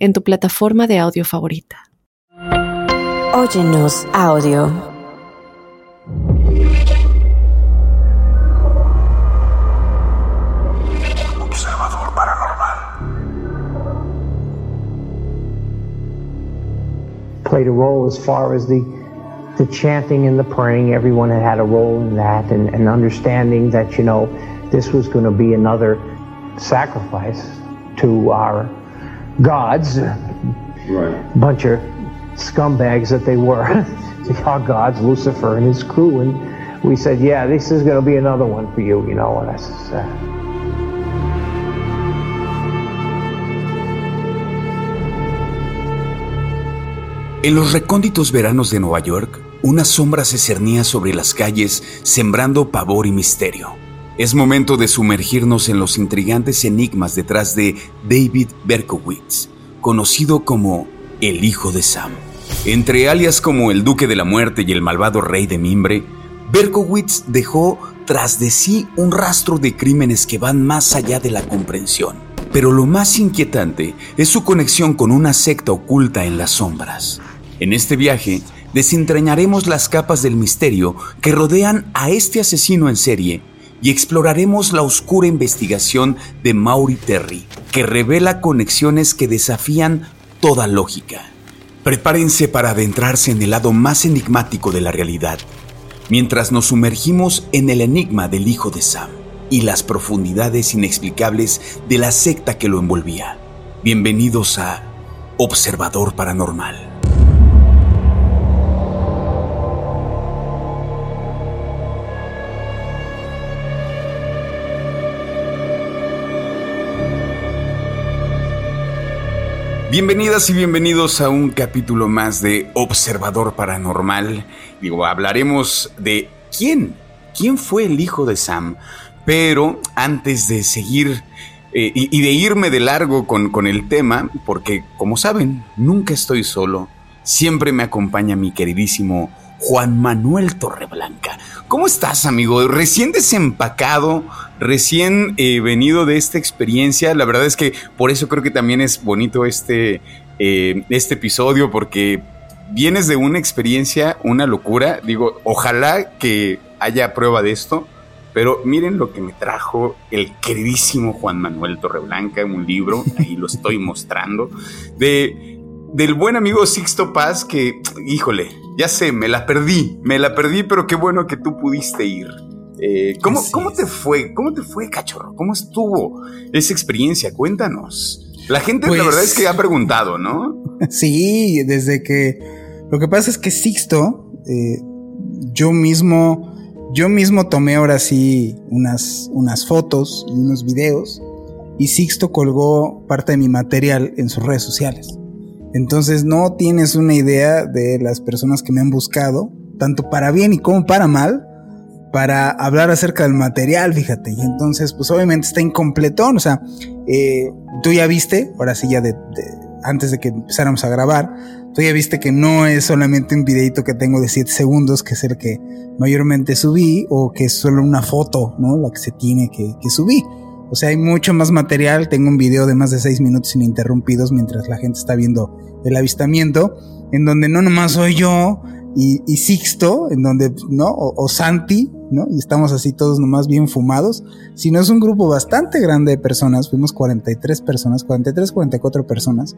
en tu plataforma de audio favorita. Óyenos audio. Observador paranormal. Played a role as far as the the chanting and the praying. Everyone had had a role in that, and, and understanding that you know this was going to be another sacrifice to our gods, Right. bunch of scumbags that they were, our gods, Lucifer and his crew, and we said, yeah, this is going to be another one for you, you know, and I said, uh, En los recónditos veranos de Nueva York, una sombra se cernía sobre las calles, sembrando pavor y misterio. Es momento de sumergirnos en los intrigantes enigmas detrás de David Berkowitz, conocido como el Hijo de Sam. Entre alias como el Duque de la Muerte y el malvado Rey de Mimbre, Berkowitz dejó tras de sí un rastro de crímenes que van más allá de la comprensión. Pero lo más inquietante es su conexión con una secta oculta en las sombras. En este viaje, desentrañaremos las capas del misterio que rodean a este asesino en serie y exploraremos la oscura investigación de Maury Terry, que revela conexiones que desafían toda lógica. Prepárense para adentrarse en el lado más enigmático de la realidad, mientras nos sumergimos en el enigma del hijo de Sam y las profundidades inexplicables de la secta que lo envolvía. Bienvenidos a Observador Paranormal. Bienvenidas y bienvenidos a un capítulo más de Observador Paranormal. Digo, hablaremos de quién, quién fue el hijo de Sam. Pero antes de seguir eh, y, y de irme de largo con, con el tema, porque como saben, nunca estoy solo, siempre me acompaña mi queridísimo Juan Manuel Torreblanca. ¿Cómo estás, amigo? Recién desempacado, recién eh, venido de esta experiencia. La verdad es que por eso creo que también es bonito este, eh, este episodio, porque vienes de una experiencia, una locura. Digo, ojalá que haya prueba de esto. Pero miren lo que me trajo el queridísimo Juan Manuel Torreblanca, un libro, ahí lo estoy mostrando, de del buen amigo Sixto Paz que, híjole, ya sé, me la perdí, me la perdí, pero qué bueno que tú pudiste ir. Eh, ¿cómo, ¿Cómo te fue? ¿Cómo te fue, cachorro? ¿Cómo estuvo esa experiencia? Cuéntanos. La gente, la Pues- verdad es que ha preguntado, ¿no? Sí, desde que lo que pasa es que Sixto, eh, yo mismo, yo mismo tomé ahora sí unas, unas fotos y unos videos y Sixto colgó parte de mi material en sus redes sociales. Entonces no tienes una idea de las personas que me han buscado, tanto para bien y como para mal, para hablar acerca del material, fíjate. Y entonces, pues obviamente está incompletón, o sea, eh, tú ya viste, ahora sí ya de, de- antes de que empezáramos a grabar, tú ya viste que no es solamente un videito que tengo de 7 segundos, que es el que mayormente subí, o que es solo una foto, ¿no? La que se tiene que, que subí. O sea, hay mucho más material. Tengo un video de más de 6 minutos ininterrumpidos mientras la gente está viendo el avistamiento, en donde no nomás soy yo y, y Sixto, en donde, ¿no? O, o Santi, ¿no? Y estamos así todos nomás bien fumados, sino es un grupo bastante grande de personas, fuimos 43 personas, 43, 44 personas,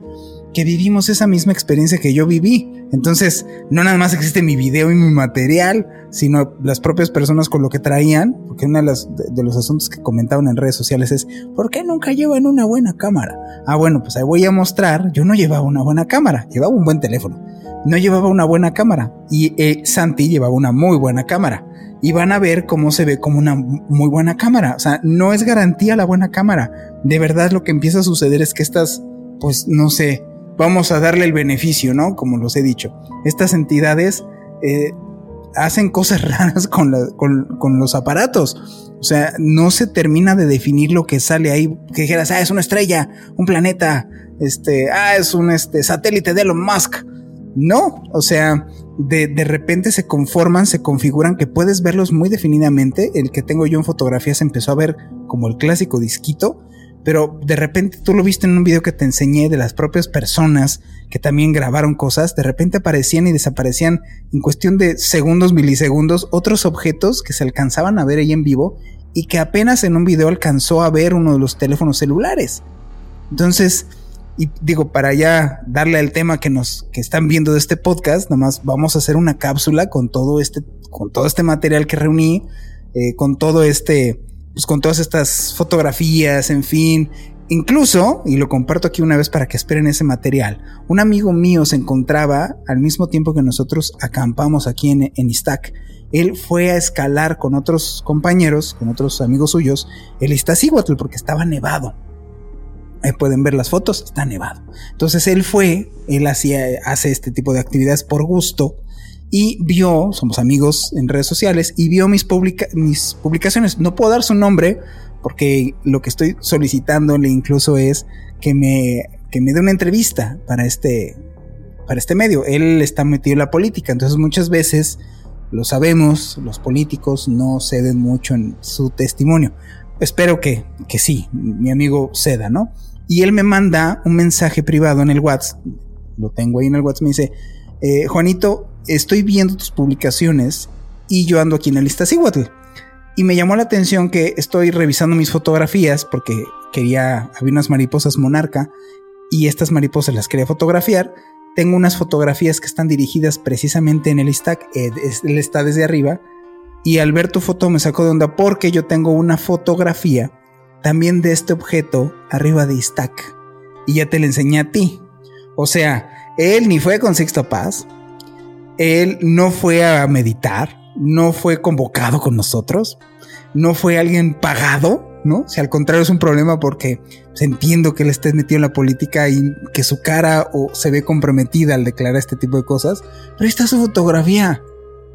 que vivimos esa misma experiencia que yo viví. Entonces, no nada más existe mi video y mi material, sino las propias personas con lo que traían, porque uno de, de- de los asuntos que comentaban en redes sociales es, ¿por qué nunca llevan una buena cámara? Ah, bueno, pues ahí voy a mostrar, yo no llevaba una buena cámara, llevaba un buen teléfono, no llevaba una buena cámara, y eh, Santi llevaba una muy buena cámara. Y van a ver cómo se ve como una muy buena cámara. O sea, no es garantía la buena cámara. De verdad lo que empieza a suceder es que estas, pues no sé, vamos a darle el beneficio, ¿no? Como los he dicho. Estas entidades eh, hacen cosas raras con, con, los aparatos. O sea, no se termina de definir lo que sale ahí. Que dijeras, ah, es una estrella, un planeta, este, ah, es un este, satélite de Elon Musk. No, o sea, de, de, repente se conforman, se configuran, que puedes verlos muy definidamente. El que tengo yo en fotografías empezó a ver como el clásico disquito, pero de repente tú lo viste en un video que te enseñé de las propias personas que también grabaron cosas, de repente aparecían y desaparecían en cuestión de segundos, milisegundos, otros objetos que se alcanzaban a ver ahí en vivo y que apenas en un video alcanzó a ver uno de los teléfonos celulares. Entonces, y digo, para ya darle al tema que nos que están viendo de este podcast, nomás vamos a hacer una cápsula con todo este, con todo este material que reuní, eh, con todo este, pues con todas estas fotografías, en fin. Incluso, y lo comparto aquí una vez para que esperen ese material, un amigo mío se encontraba al mismo tiempo que nosotros acampamos aquí en, en Istac. Él fue a escalar con otros compañeros, con otros amigos suyos, el Iztaccíhuatl porque estaba nevado. Ahí pueden ver las fotos, está nevado. Entonces él fue, él hacía, hace este tipo de actividades por gusto y vio, somos amigos en redes sociales, y vio mis, mis publicaciones. No puedo dar su nombre porque lo que estoy solicitándole incluso es que me, que me dé una entrevista para este, para este medio. Él está metido en la política, entonces muchas veces, lo sabemos, los políticos no ceden mucho en su testimonio. Espero que, que sí, mi amigo ceda, ¿no? Y él me manda un mensaje privado en el WhatsApp, lo tengo ahí en el WhatsApp, me dice, eh, Juanito, estoy viendo tus publicaciones y yo ando aquí en la lista Cihuatl. Y me llamó la atención que estoy revisando mis fotografías porque quería, había unas mariposas monarca y estas mariposas las quería fotografiar. Tengo unas fotografías que están dirigidas precisamente en el stack, eh, él está desde arriba. Y al ver tu foto me sacó de onda porque yo tengo una fotografía también de este objeto arriba de stack. Y ya te la enseñé a ti. O sea, él ni fue con Sixto Paz, él no fue a meditar, no fue convocado con nosotros, no fue alguien pagado, ¿no? Si al contrario es un problema porque pues, entiendo que él esté metido en la política y que su cara o se ve comprometida al declarar este tipo de cosas, pero ahí está su fotografía.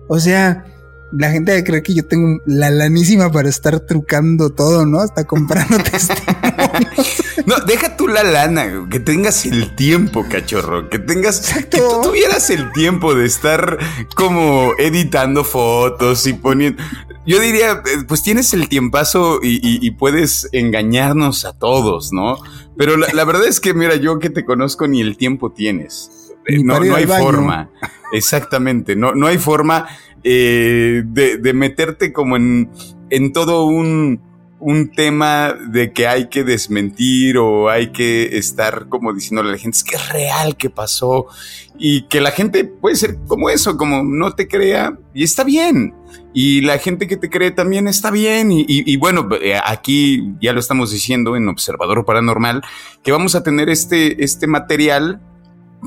O sea, la gente cree que yo tengo la lanísima para estar trucando todo, ¿no? Hasta comprando testimonios. No, deja tú la lana, que tengas el tiempo, cachorro, que tengas, que tú tuvieras el tiempo de estar como editando fotos y poniendo. Yo diría, eh, pues tienes el tiempazo y, puedes engañarnos a todos, ¿no? Pero la, verdad es que, mira, yo que te conozco ni el tiempo tienes. No, no hay forma. Exactamente, no, no hay forma eh, de, meterte como en, en todo un, un tema de que hay que desmentir o hay que estar como diciéndole a la gente, es que es real que pasó y que la gente puede ser como eso, como no te crea y está bien. Y la gente que te cree también está bien. Y, y, bueno, eh, aquí ya lo estamos diciendo en Observador Paranormal, que vamos a tener este, este material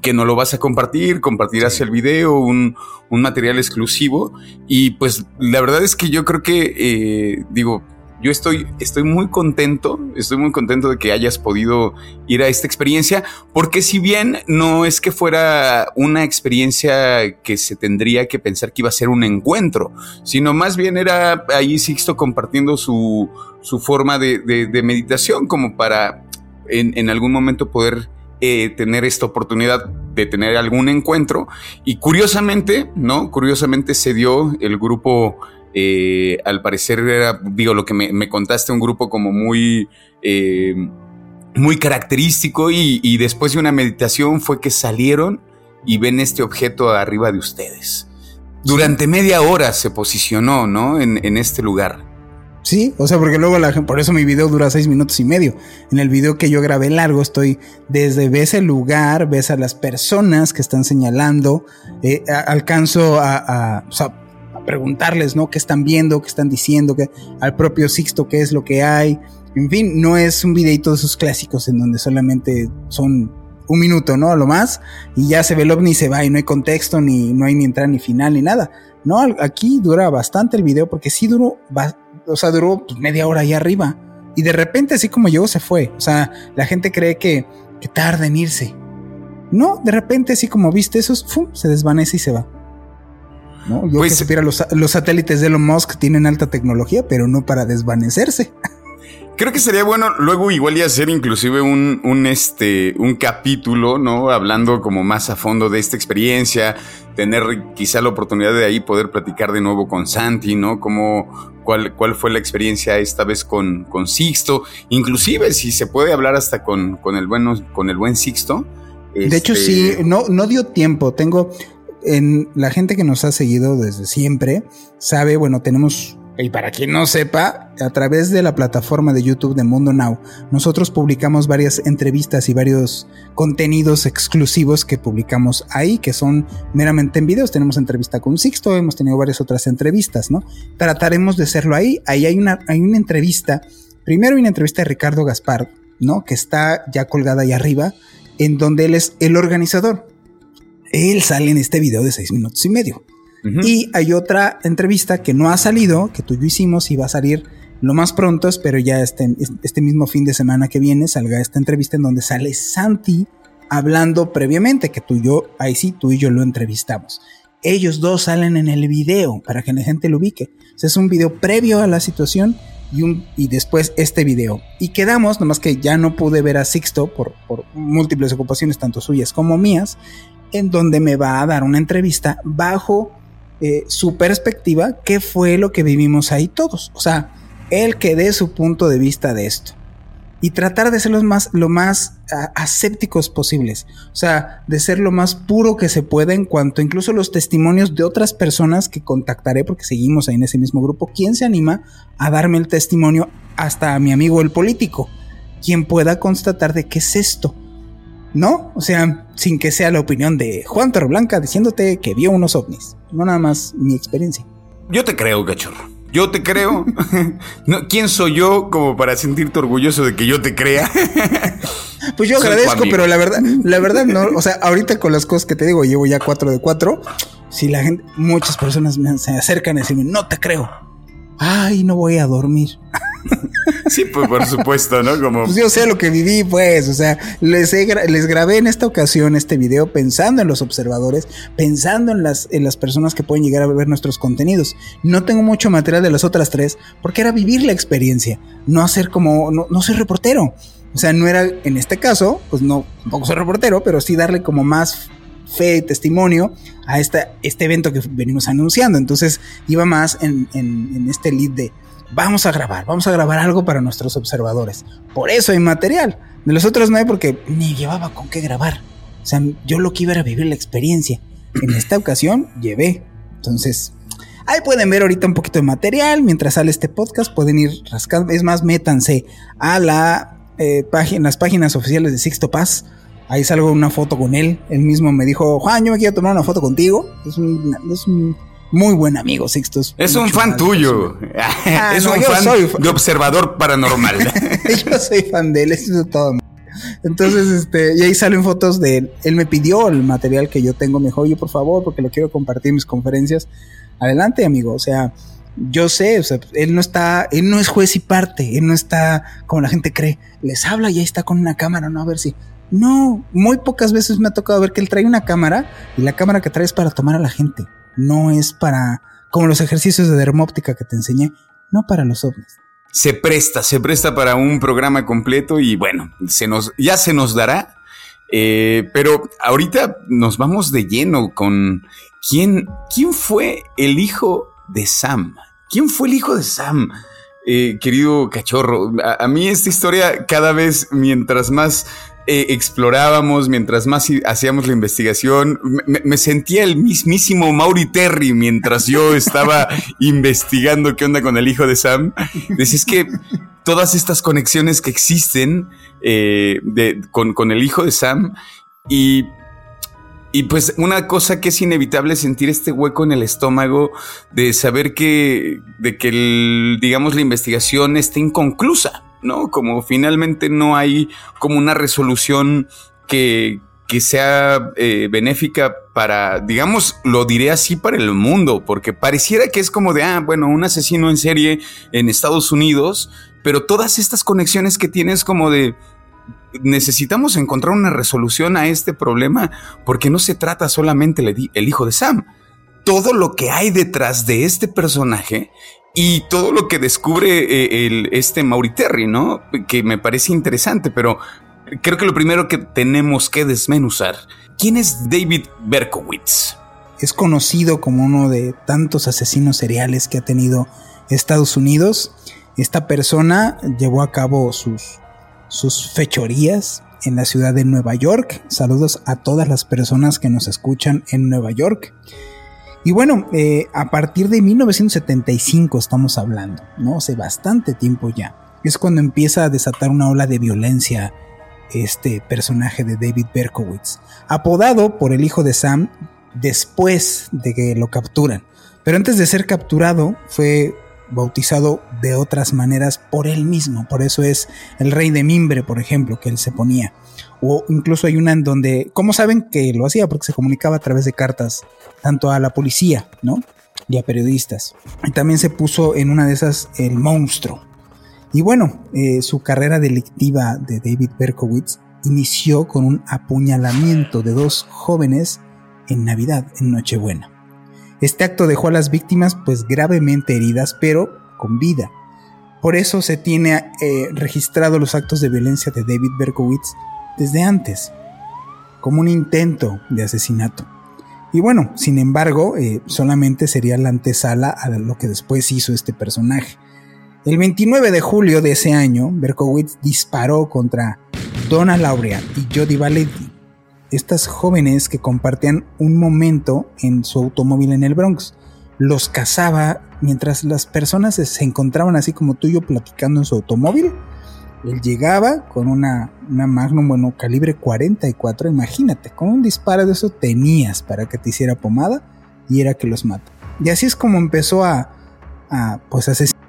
que no lo vas a compartir, compartirás el video, un, un, material exclusivo. Y pues la verdad es que yo creo que, eh, digo, yo estoy, estoy muy contento, estoy muy contento de que hayas podido ir a esta experiencia, porque si bien no es que fuera una experiencia que se tendría que pensar que iba a ser un encuentro, sino más bien era ahí Sixto compartiendo su, su forma de, de, meditación como para en, en algún momento poder eh, tener esta oportunidad de tener algún encuentro. Y curiosamente, ¿no? Curiosamente se dio el grupo, eh, al parecer era, digo, lo que me, contaste, un grupo como muy... Eh, muy característico y, después de una meditación fue que salieron y ven este objeto arriba de ustedes. Durante media hora se posicionó, ¿no? En, en este lugar. Sí, o sea, porque luego la por eso mi video dura seis minutos y medio. En el video que yo grabé largo estoy desde ves el lugar, ves a las personas que están señalando, eh, alcanzo a, preguntarles, ¿no? ¿Qué están viendo? ¿Qué están diciendo? ¿Qué, al propio Sixto qué es lo que hay. En fin, no es un videito de esos clásicos en donde solamente son un minuto, ¿no? A lo más, y ya se ve el ovni y se va y no hay contexto, ni no hay ni entrada ni final ni nada. No, aquí dura bastante el video porque sí duró o sea, duró pues, media hora ahí arriba. Y de repente, así como llegó, se fue. O sea, la gente cree que, que tarda en irse. No, de repente, así como viste eso, se desvanece y se va. ¿No? Yo pues, que los, los satélites de Elon Musk tienen alta tecnología, pero no para desvanecerse. Creo que sería bueno luego igual y hacer inclusive un, un, este, un capítulo, ¿no? Hablando como más a fondo de esta experiencia, tener quizá la oportunidad de ahí poder platicar de nuevo con Santi, ¿no? Como, cuál, cuál fue la experiencia esta vez con, con Sixto, inclusive si se puede hablar hasta con, con el bueno, con el buen Sixto. De hecho, sí, este, no, no dio tiempo. Tengo, en la gente que nos ha seguido desde siempre, sabe, bueno, tenemos y para quien no sepa, a través de la plataforma de YouTube de Mundo Now, nosotros publicamos varias entrevistas y varios contenidos exclusivos que publicamos ahí, que son meramente en videos. Tenemos entrevista con Sixto, hemos tenido varias otras entrevistas, ¿no? Trataremos de hacerlo ahí. Ahí hay una, hay una entrevista, primero hay una entrevista de Ricardo Gaspar, ¿no? Que está ya colgada ahí arriba, en donde él es el organizador. Él sale en este video de seis minutos y medio. Y hay otra entrevista que no ha salido, que tú y yo hicimos y va a salir lo más pronto, espero ya este, este mismo fin de semana que viene salga esta entrevista en donde sale Santi hablando previamente, que tú y yo, ahí sí, tú y yo lo entrevistamos. Ellos dos salen en el video para que la gente lo ubique. es un video previo a la situación y, un, y después este video. Y quedamos, nomás que ya no pude ver a Sixto por, por múltiples ocupaciones, tanto suyas como mías, en donde me va a dar una entrevista bajo eh, su perspectiva, qué fue lo que vivimos ahí todos. O sea, él que dé su punto de vista de esto. Y tratar de ser los más, lo más asépticos posibles. O sea, de ser lo más puro que se pueda en cuanto incluso los testimonios de otras personas que contactaré, porque seguimos ahí en ese mismo grupo. ¿Quién se anima a darme el testimonio hasta a mi amigo el político? Quien pueda constatar de qué es esto. ¿No? O sea, sin que sea la opinión de Juan Torreblanca diciéndote que vio unos ovnis. No nada más mi experiencia. Yo te creo, cachorro. Yo te creo. ¿Quién soy yo como para sentirte orgulloso de que yo te crea? pues yo agradezco, pero la verdad, la verdad no. O sea, ahorita con las cosas que te digo, llevo ya cuatro de cuatro. Si la gente, muchas personas me, se acercan a decirme, no te creo. Ay, no voy a dormir. Sí, pues por supuesto, ¿no? Como... Pues yo sé lo que viví, pues, o sea, les, grabé en esta ocasión este video pensando en los observadores, pensando en las, en las personas que pueden llegar a ver nuestros contenidos. No tengo mucho material de las otras tres porque era vivir la experiencia, no hacer como, no, no soy reportero. O sea, no era, en este caso, pues no, tampoco soy reportero, pero sí darle como más fe y testimonio a esta, este evento que venimos anunciando. Entonces iba más en, en este lead de vamos a grabar, vamos a grabar algo para nuestros observadores. Por eso hay material. De los otros no hay porque ni llevaba con qué grabar. O sea, yo lo que iba era vivir la experiencia. En esta ocasión llevé. Entonces, ahí pueden ver ahorita un poquito de material. Mientras sale este podcast, pueden ir rascando. Es más, métanse a la, eh, las páginas oficiales de Sixto Paz. Ahí salgo una foto con él. Él mismo me dijo, Juan, yo me quiero tomar una foto contigo. Es un muy buen amigo, Sixtus. Es un fan tuyo. Ah, es un fan de observador paranormal. yo soy fan de él, eso es todo. Entonces, este, y ahí salen fotos de él. Él me pidió el material que yo tengo. Me dijo, oye, por favor, porque lo quiero compartir en mis conferencias. Adelante, amigo. O sea, yo sé, o sea, él no está, él no es juez y parte. Él no está como la gente cree. Les habla y ahí está con una cámara, ¿no? A ver si. No, muy pocas veces me ha tocado ver que él trae una cámara y la cámara que trae es para tomar a la gente no es para, como los ejercicios de dermóptica que te enseñé, no para los ovnis. Se presta, se presta para un programa completo y bueno, se nos, ya se nos dará. Eh, pero ahorita nos vamos de lleno con quién, quién fue el hijo de Sam. ¿Quién fue el hijo de Sam? Eh, querido cachorro, a, mí esta historia cada vez mientras más eh, explorábamos, mientras más hacíamos la investigación, me, sentía el mismísimo Mauri Terry mientras yo estaba investigando qué onda con el hijo de Sam. Decís que todas estas conexiones que existen eh, con, con el hijo de Sam y y pues una cosa que es inevitable es sentir este hueco en el estómago de saber que, de que digamos, la investigación está inconclusa. ¿No? Como finalmente no hay como una resolución que, que sea eh, benéfica para, digamos, lo diré así para el mundo, porque pareciera que es como de, ah, bueno, un asesino en serie en Estados Unidos, pero todas estas conexiones que tienes como de, necesitamos encontrar una resolución a este problema porque no se trata solamente el, hijo de Sam. Todo lo que hay detrás de este personaje y todo lo que descubre eh, el, este Mauriterri, ¿no? Que me parece interesante, pero creo que lo primero que tenemos que desmenuzar, ¿quién es David Berkowitz? Es conocido como uno de tantos asesinos seriales que ha tenido Estados Unidos. Esta persona llevó a cabo sus, sus fechorías en la ciudad de Nueva York. Saludos a todas las personas que nos escuchan en Nueva York. Y bueno, eh, a partir de 1975 estamos hablando, ¿no? Hace bastante tiempo ya. Es cuando empieza a desatar una ola de violencia este personaje de David Berkowitz, apodado por el hijo de Sam después de que lo capturan. Pero antes de ser capturado fue bautizado de otras maneras por él mismo. Por eso es el rey de mimbre, por ejemplo, que él se ponía. O incluso hay una en donde, ¿cómo saben que lo hacía? Porque se comunicaba a través de cartas, tanto a la policía, ¿no? Y a periodistas. Y también se puso en una de esas el monstruo. Y bueno, eh, su carrera delictiva de David Berkowitz inició con un apuñalamiento de dos jóvenes en Navidad, en Nochebuena. Este acto dejó a las víctimas pues gravemente heridas, pero con vida. Por eso se tiene eh, registrado los actos de violencia de David Berkowitz desde antes, como un intento de asesinato. Y bueno, sin embargo, eh, solamente sería la antesala a lo que después hizo este personaje. El 29 de julio de ese año, Berkowitz disparó contra Donna Laurea y Jody Valenti, estas jóvenes que compartían un momento en su automóvil en el Bronx. Los cazaba mientras las personas se encontraban así como tú y yo platicando en su automóvil. Él llegaba con una, una Magnum, bueno, calibre 44, imagínate, con un disparo de eso tenías para que te hiciera pomada y era que los mata. Y así es como empezó a, a pues asesinar.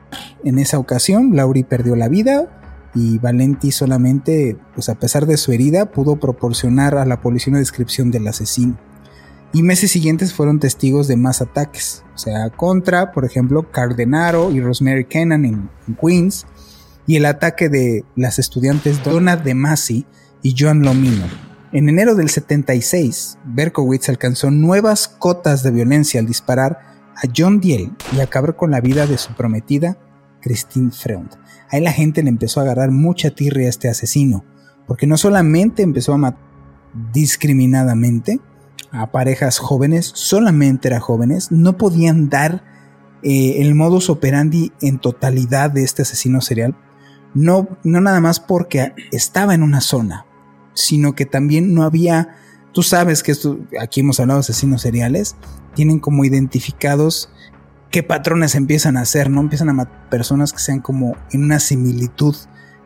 En esa ocasión, Lauri perdió la vida, y Valenti solamente, pues a pesar de su herida, pudo proporcionar a la policía una descripción del asesino. Y meses siguientes fueron testigos de más ataques, o sea, contra, por ejemplo, Cardenaro y Rosemary Kennan en, Queens, y el ataque de las estudiantes Donna De Masi y Joan Lomino. En enero del 76, Berkowitz alcanzó nuevas cotas de violencia al disparar a John Diel y acabar con la vida de su prometida, Christine Freund. Ahí la gente le empezó a agarrar mucha tirria a este asesino, porque no solamente empezó a matar discriminadamente a parejas jóvenes, solamente eran jóvenes, no podían dar eh, el modus operandi en totalidad de este asesino serial, no, no nada más porque estaba en una zona, sino que también no había, tú sabes que esto, aquí hemos hablado de asesinos seriales, tienen como identificados qué patrones empiezan a hacer, ¿no? Empiezan a matar personas que sean como en una similitud,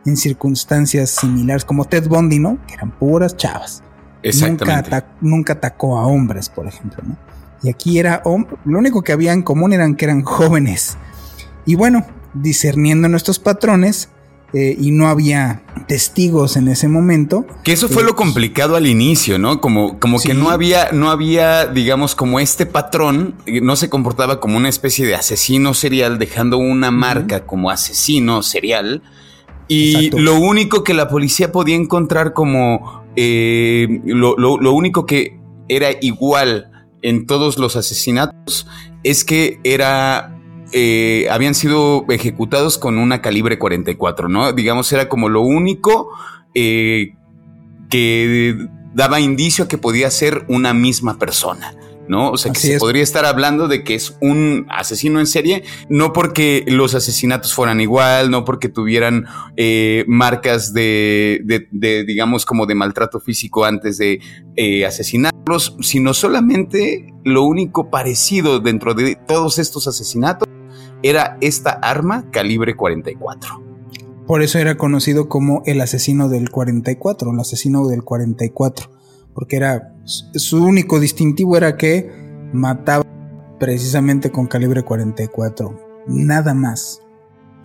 en circunstancias similares, como Ted Bundy, ¿no? Que eran puras chavas. Exactamente. Nunca, nunca atacó a hombres, por ejemplo, ¿no? Y aquí era, lo único que había en común eran que eran jóvenes. Y bueno, discerniendo nuestros patrones, eh, y no había testigos en ese momento. Que eso fue lo eh, complicado al inicio, ¿no? Como, como que no había, no había, digamos, como este patrón, eh, no se comportaba como una especie de asesino serial, dejando una marca como asesino serial. Y lo único que la policía podía encontrar como lo, lo único que era igual en todos los asesinatos es que era eh, habían sido ejecutados con una calibre 44, ¿no? Digamos, era como lo único eh, que daba indicio que podía ser una misma persona. ¿no? O sea, que se podría estar hablando de que es un asesino en serie, no porque los asesinatos fueran igual, no porque tuvieran eh, marcas de, de, digamos, como de maltrato físico antes de asesinarlos, sino solamente lo único parecido dentro de todos estos asesinatos era esta arma calibre 44. Por eso era conocido como el asesino del 44, el asesino del 44, porque era su único distintivo era que mataba precisamente con calibre 44, nada más.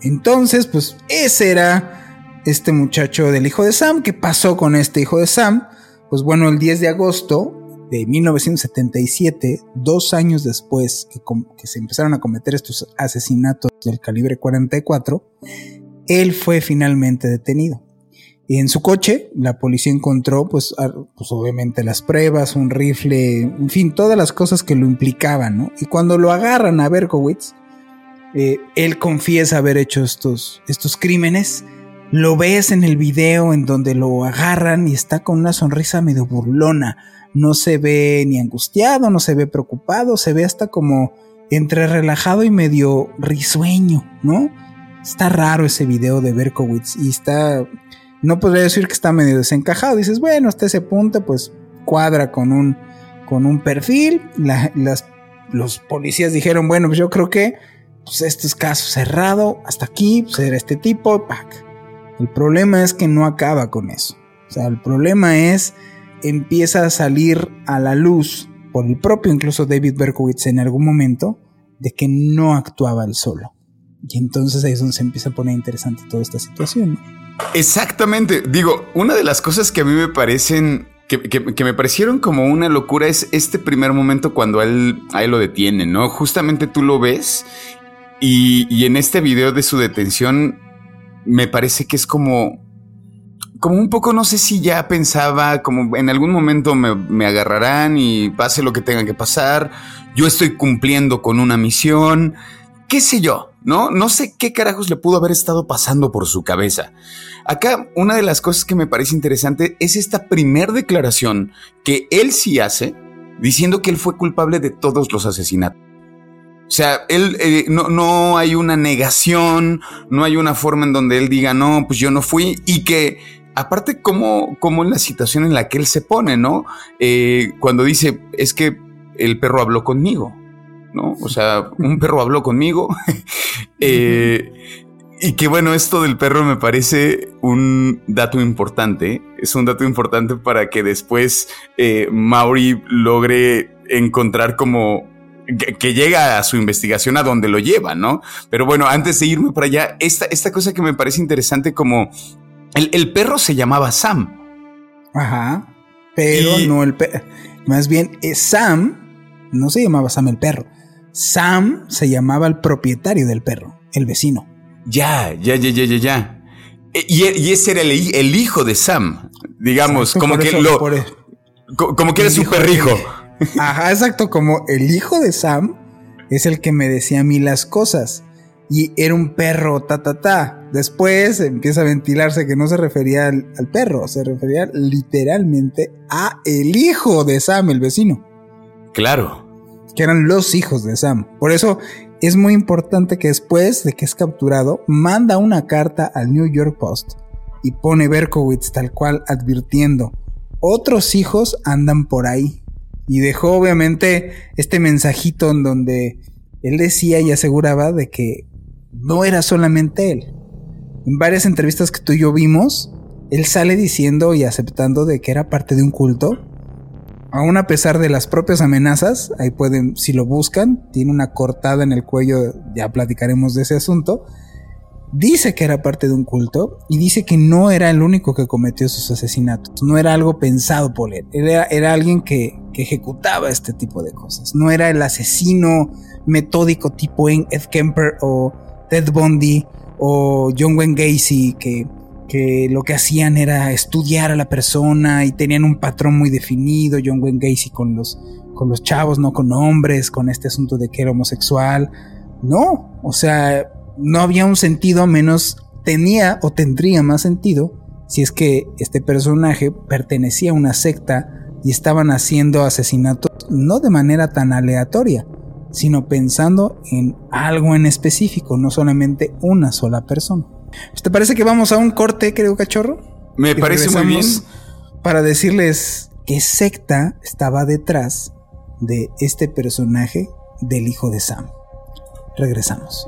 Entonces, pues ese era este muchacho del hijo de Sam, ¿qué pasó con este hijo de Sam? Pues bueno, el 10 de agosto de 1977, dos años después que, se empezaron a cometer estos asesinatos del calibre 44, él fue finalmente detenido. en su coche, la policía encontró, pues, pues, obviamente las pruebas, un rifle, en fin, todas las cosas que lo implicaban, ¿no? Y cuando lo agarran a Berkowitz, eh, él confiesa haber hecho estos, estos crímenes. Lo ves en el video en donde lo agarran y está con una sonrisa medio burlona. No se ve ni angustiado, no se ve preocupado, se ve hasta como entre relajado y medio risueño, ¿no? Está raro ese video de Berkowitz y está, no podría decir que está medio desencajado. Dices, bueno, hasta ese punto, pues cuadra con un, con un perfil. las, los policías dijeron, bueno, pues yo creo que pues este es caso cerrado, hasta aquí, pues era este tipo, pack. El problema es que no acaba con eso. O sea, el problema es, empieza a salir a la luz por el propio incluso David Berkowitz en algún momento, de que no actuaba él solo. Y entonces ahí es donde se empieza a poner interesante toda esta situación. Exactamente. Digo, una de las cosas que a mí me parecen que, me parecieron como una locura es este primer momento cuando él, lo detienen, ¿no? Justamente tú lo ves y, en este video de su detención me parece que es como como un poco, no sé si ya pensaba, como en algún momento me, agarrarán y pase lo que tenga que pasar, yo estoy cumpliendo con una misión, qué sé yo, ¿no? No sé qué carajos le pudo haber estado pasando por su cabeza. Acá, una de las cosas que me parece interesante es esta primer declaración que él sí hace, diciendo que él fue culpable de todos los asesinatos. O sea, él eh, no, no hay una negación, no hay una forma en donde él diga, no, pues yo no fui, y que aparte como, como en la situación en la que él se pone, ¿no? Eh, cuando dice, es que el perro habló conmigo, ¿no? O sea, un perro habló conmigo. eh, y que bueno, esto del perro me parece un dato importante. Es un dato importante para que después eh, Mauri logre encontrar como que, llega a su investigación a donde lo lleva, ¿no? Pero bueno, antes de irme para allá, esta, esta cosa que me parece interesante como el, perro se llamaba Sam. Ajá. Pero no el perro. Más bien, eh, Sam no se llamaba Sam el perro. Sam se llamaba el propietario del perro, el vecino. Ya, ya, ya, ya, ya, ya. E, y, ese era el, hijo de Sam, digamos, como que lo. como que era su perrijo. Ajá, exacto, como el hijo de Sam es el que me decía a mí las cosas. Y era un perro, ta, ta, ta. Después empieza a ventilarse que no se refería al, perro, se refería literalmente a el hijo de Sam, el vecino. Claro. Que eran los hijos de Sam. Por eso es muy importante que después de que es capturado, manda una carta al New York Post y pone Berkowitz tal cual advirtiendo, otros hijos andan por ahí y dejó obviamente este mensajito en donde él decía y aseguraba de que no era solamente él. En varias entrevistas que tú y yo vimos, él sale diciendo y aceptando de que era parte de un culto. Aún a pesar de las propias amenazas, ahí pueden, si lo buscan, tiene una cortada en el cuello, ya platicaremos de ese asunto dice que era parte de un culto y dice que no era el único que cometió esos asesinatos, no era algo pensado por él, era, era alguien que, ejecutaba este tipo de cosas, no era el asesino metódico tipo Ed Kemper o Ted Bundy o John Wayne Gacy que, que lo que hacían era estudiar a la persona y tenían un patrón muy definido, John Wayne Gacy con los, con los chavos, no con hombres, con este asunto de que era homosexual, no, o sea, no había un sentido, menos tenía o tendría más sentido si es que este personaje pertenecía a una secta y estaban haciendo asesinatos no de manera tan aleatoria, sino pensando en algo en específico, no solamente una sola persona. ¿Te parece que vamos a un corte, querido cachorro? Me parece muy bien. Para decirles qué secta estaba detrás de este personaje del hijo de Sam. Regresamos.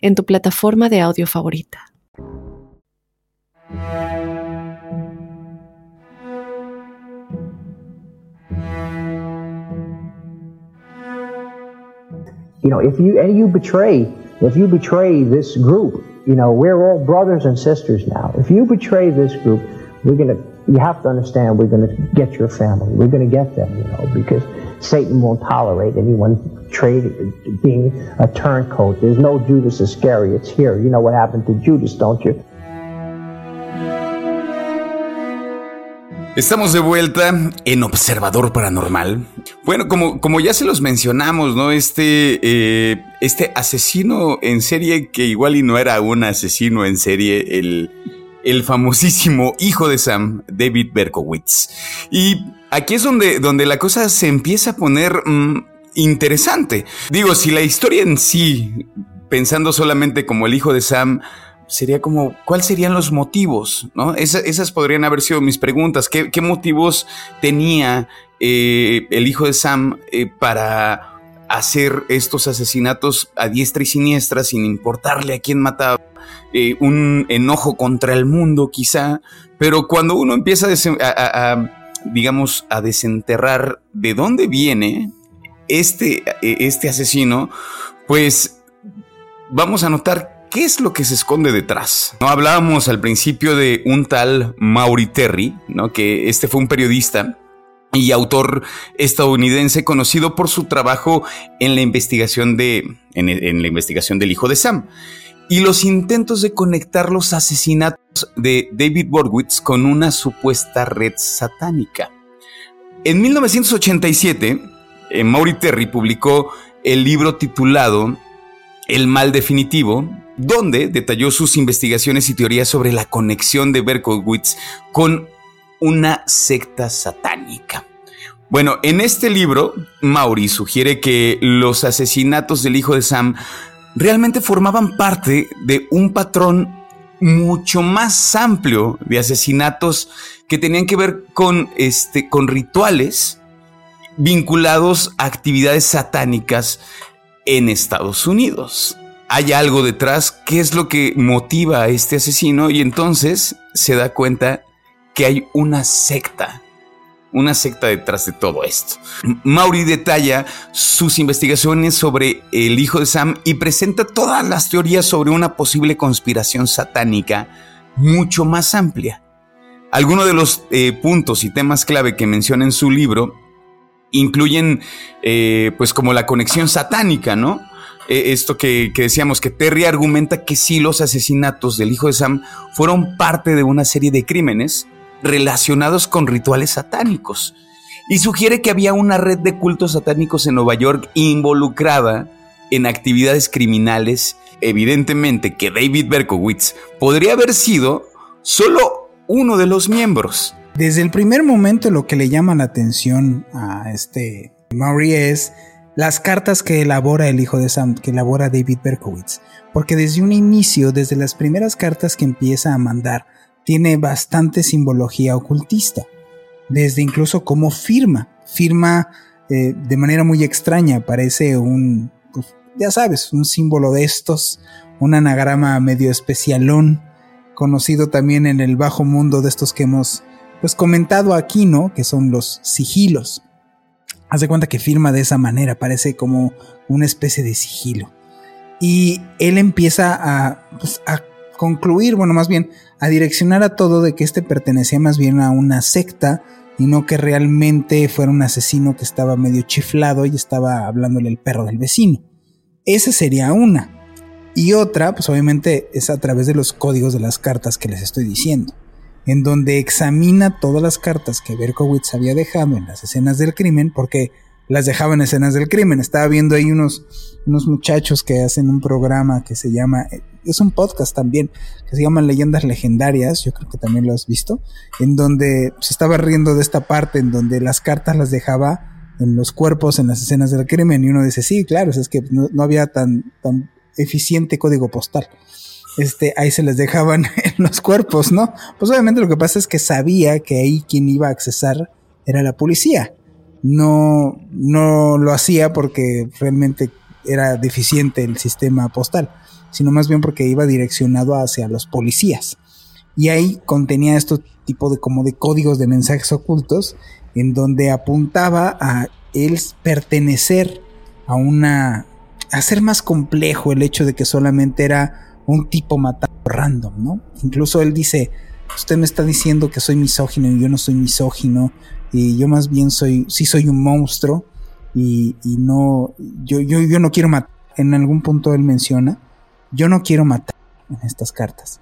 en tu plataforma de audio favorita. You know, if you and you betray, if you betray this group, you know, we're all brothers and sisters now. If you betray this group, we're gonna. You have to understand, we're gonna get your family. We're gonna get them, you know, because Satan won't tolerate anyone trade being a turncoat. There's no Judas Iscariot here. You know what happened to Judas, don't you? Estamos de vuelta en Observador Paranormal. Bueno, como, como ya se los mencionamos, ¿no? Este, eh, este asesino en serie, que igual y no era un asesino en serie, el, el famosísimo hijo de Sam, David Berkowitz. Y aquí es donde, donde la cosa se empieza a poner mm, interesante. Digo, si la historia en sí, pensando solamente como el hijo de Sam, sería como, ¿cuáles serían los motivos? ¿no? esas podrían haber sido mis preguntas. ¿Qué, motivos tenía eh, el hijo de Sam eh, para hacer estos asesinatos a diestra y siniestra sin importarle a quién mataba? Eh, un enojo contra el mundo quizá, pero cuando uno empieza a, digamos, a desenterrar de dónde viene este, este asesino, pues vamos a notar ¿Qué es lo que se esconde detrás? No hablábamos al principio de un tal Maury Terry, ¿no? que este fue un periodista y autor estadounidense conocido por su trabajo en la investigación de en, la investigación del hijo de Sam y los intentos de conectar los asesinatos de David Borgwitz con una supuesta red satánica. En 1987, eh, Maury Terry publicó el libro titulado El mal definitivo, donde detalló sus investigaciones y teorías sobre la conexión de Berkowitz con una secta satánica. Bueno, en este libro, Maury sugiere que los asesinatos del hijo de Sam realmente formaban parte de un patrón mucho más amplio de asesinatos que tenían que ver con, este, con rituales vinculados a actividades satánicas en Estados Unidos hay algo detrás, qué es lo que motiva a este asesino y entonces se da cuenta que hay una secta, una secta detrás de todo esto. Mauri detalla sus investigaciones sobre el hijo de Sam y presenta todas las teorías sobre una posible conspiración satánica mucho más amplia. Algunos de los eh, puntos y temas clave que menciona en su libro incluyen eh, pues como la conexión satánica, ¿no? Eh, esto que, decíamos, que Terry argumenta que sí los asesinatos del hijo de Sam fueron parte de una serie de crímenes relacionados con rituales satánicos. Y sugiere que había una red de cultos satánicos en Nueva York involucrada en actividades criminales. Evidentemente que David Berkowitz podría haber sido solo uno de los miembros. Desde el primer momento lo que le llama la atención a este Maury es las cartas que elabora el hijo de Sam, que elabora David Berkowitz, porque desde un inicio, desde las primeras cartas que empieza a mandar, tiene bastante simbología ocultista, desde incluso cómo firma, firma eh, de manera muy extraña, parece un, pues, ya sabes, un símbolo de estos, un anagrama medio especialón, conocido también en el bajo mundo de estos que hemos pues comentado aquí, ¿no? Que son los sigilos. Haz de cuenta que firma de esa manera, parece como una especie de sigilo. Y él empieza a, pues, a concluir, bueno, más bien a direccionar a todo de que este pertenecía más bien a una secta y no que realmente fuera un asesino que estaba medio chiflado y estaba hablándole el perro del vecino. Esa sería una. Y otra, pues obviamente es a través de los códigos de las cartas que les estoy diciendo en donde examina todas las cartas que Berkowitz había dejado en las escenas del crimen, porque las dejaba en escenas del crimen. Estaba viendo ahí unos, unos muchachos que hacen un programa que se llama, es un podcast también, que se llama Leyendas Legendarias, yo creo que también lo has visto, en donde se estaba riendo de esta parte, en donde las cartas las dejaba en los cuerpos, en las escenas del crimen, y uno dice, sí, claro, es que no, no había tan, tan eficiente código postal. Este, ahí se les dejaban los cuerpos, ¿no? Pues obviamente lo que pasa es que sabía que ahí quien iba a accesar era la policía. No, no lo hacía porque realmente era deficiente el sistema postal, sino más bien porque iba direccionado hacia los policías. Y ahí contenía estos tipo de como de códigos de mensajes ocultos en donde apuntaba a él pertenecer a una a ser más complejo el hecho de que solamente era un tipo matado random, ¿no? Incluso él dice, usted me está diciendo que soy misógino y yo no soy misógino y yo más bien soy, sí soy un monstruo y, y no, yo, yo, yo no quiero matar. En algún punto él menciona, yo no quiero matar en estas cartas,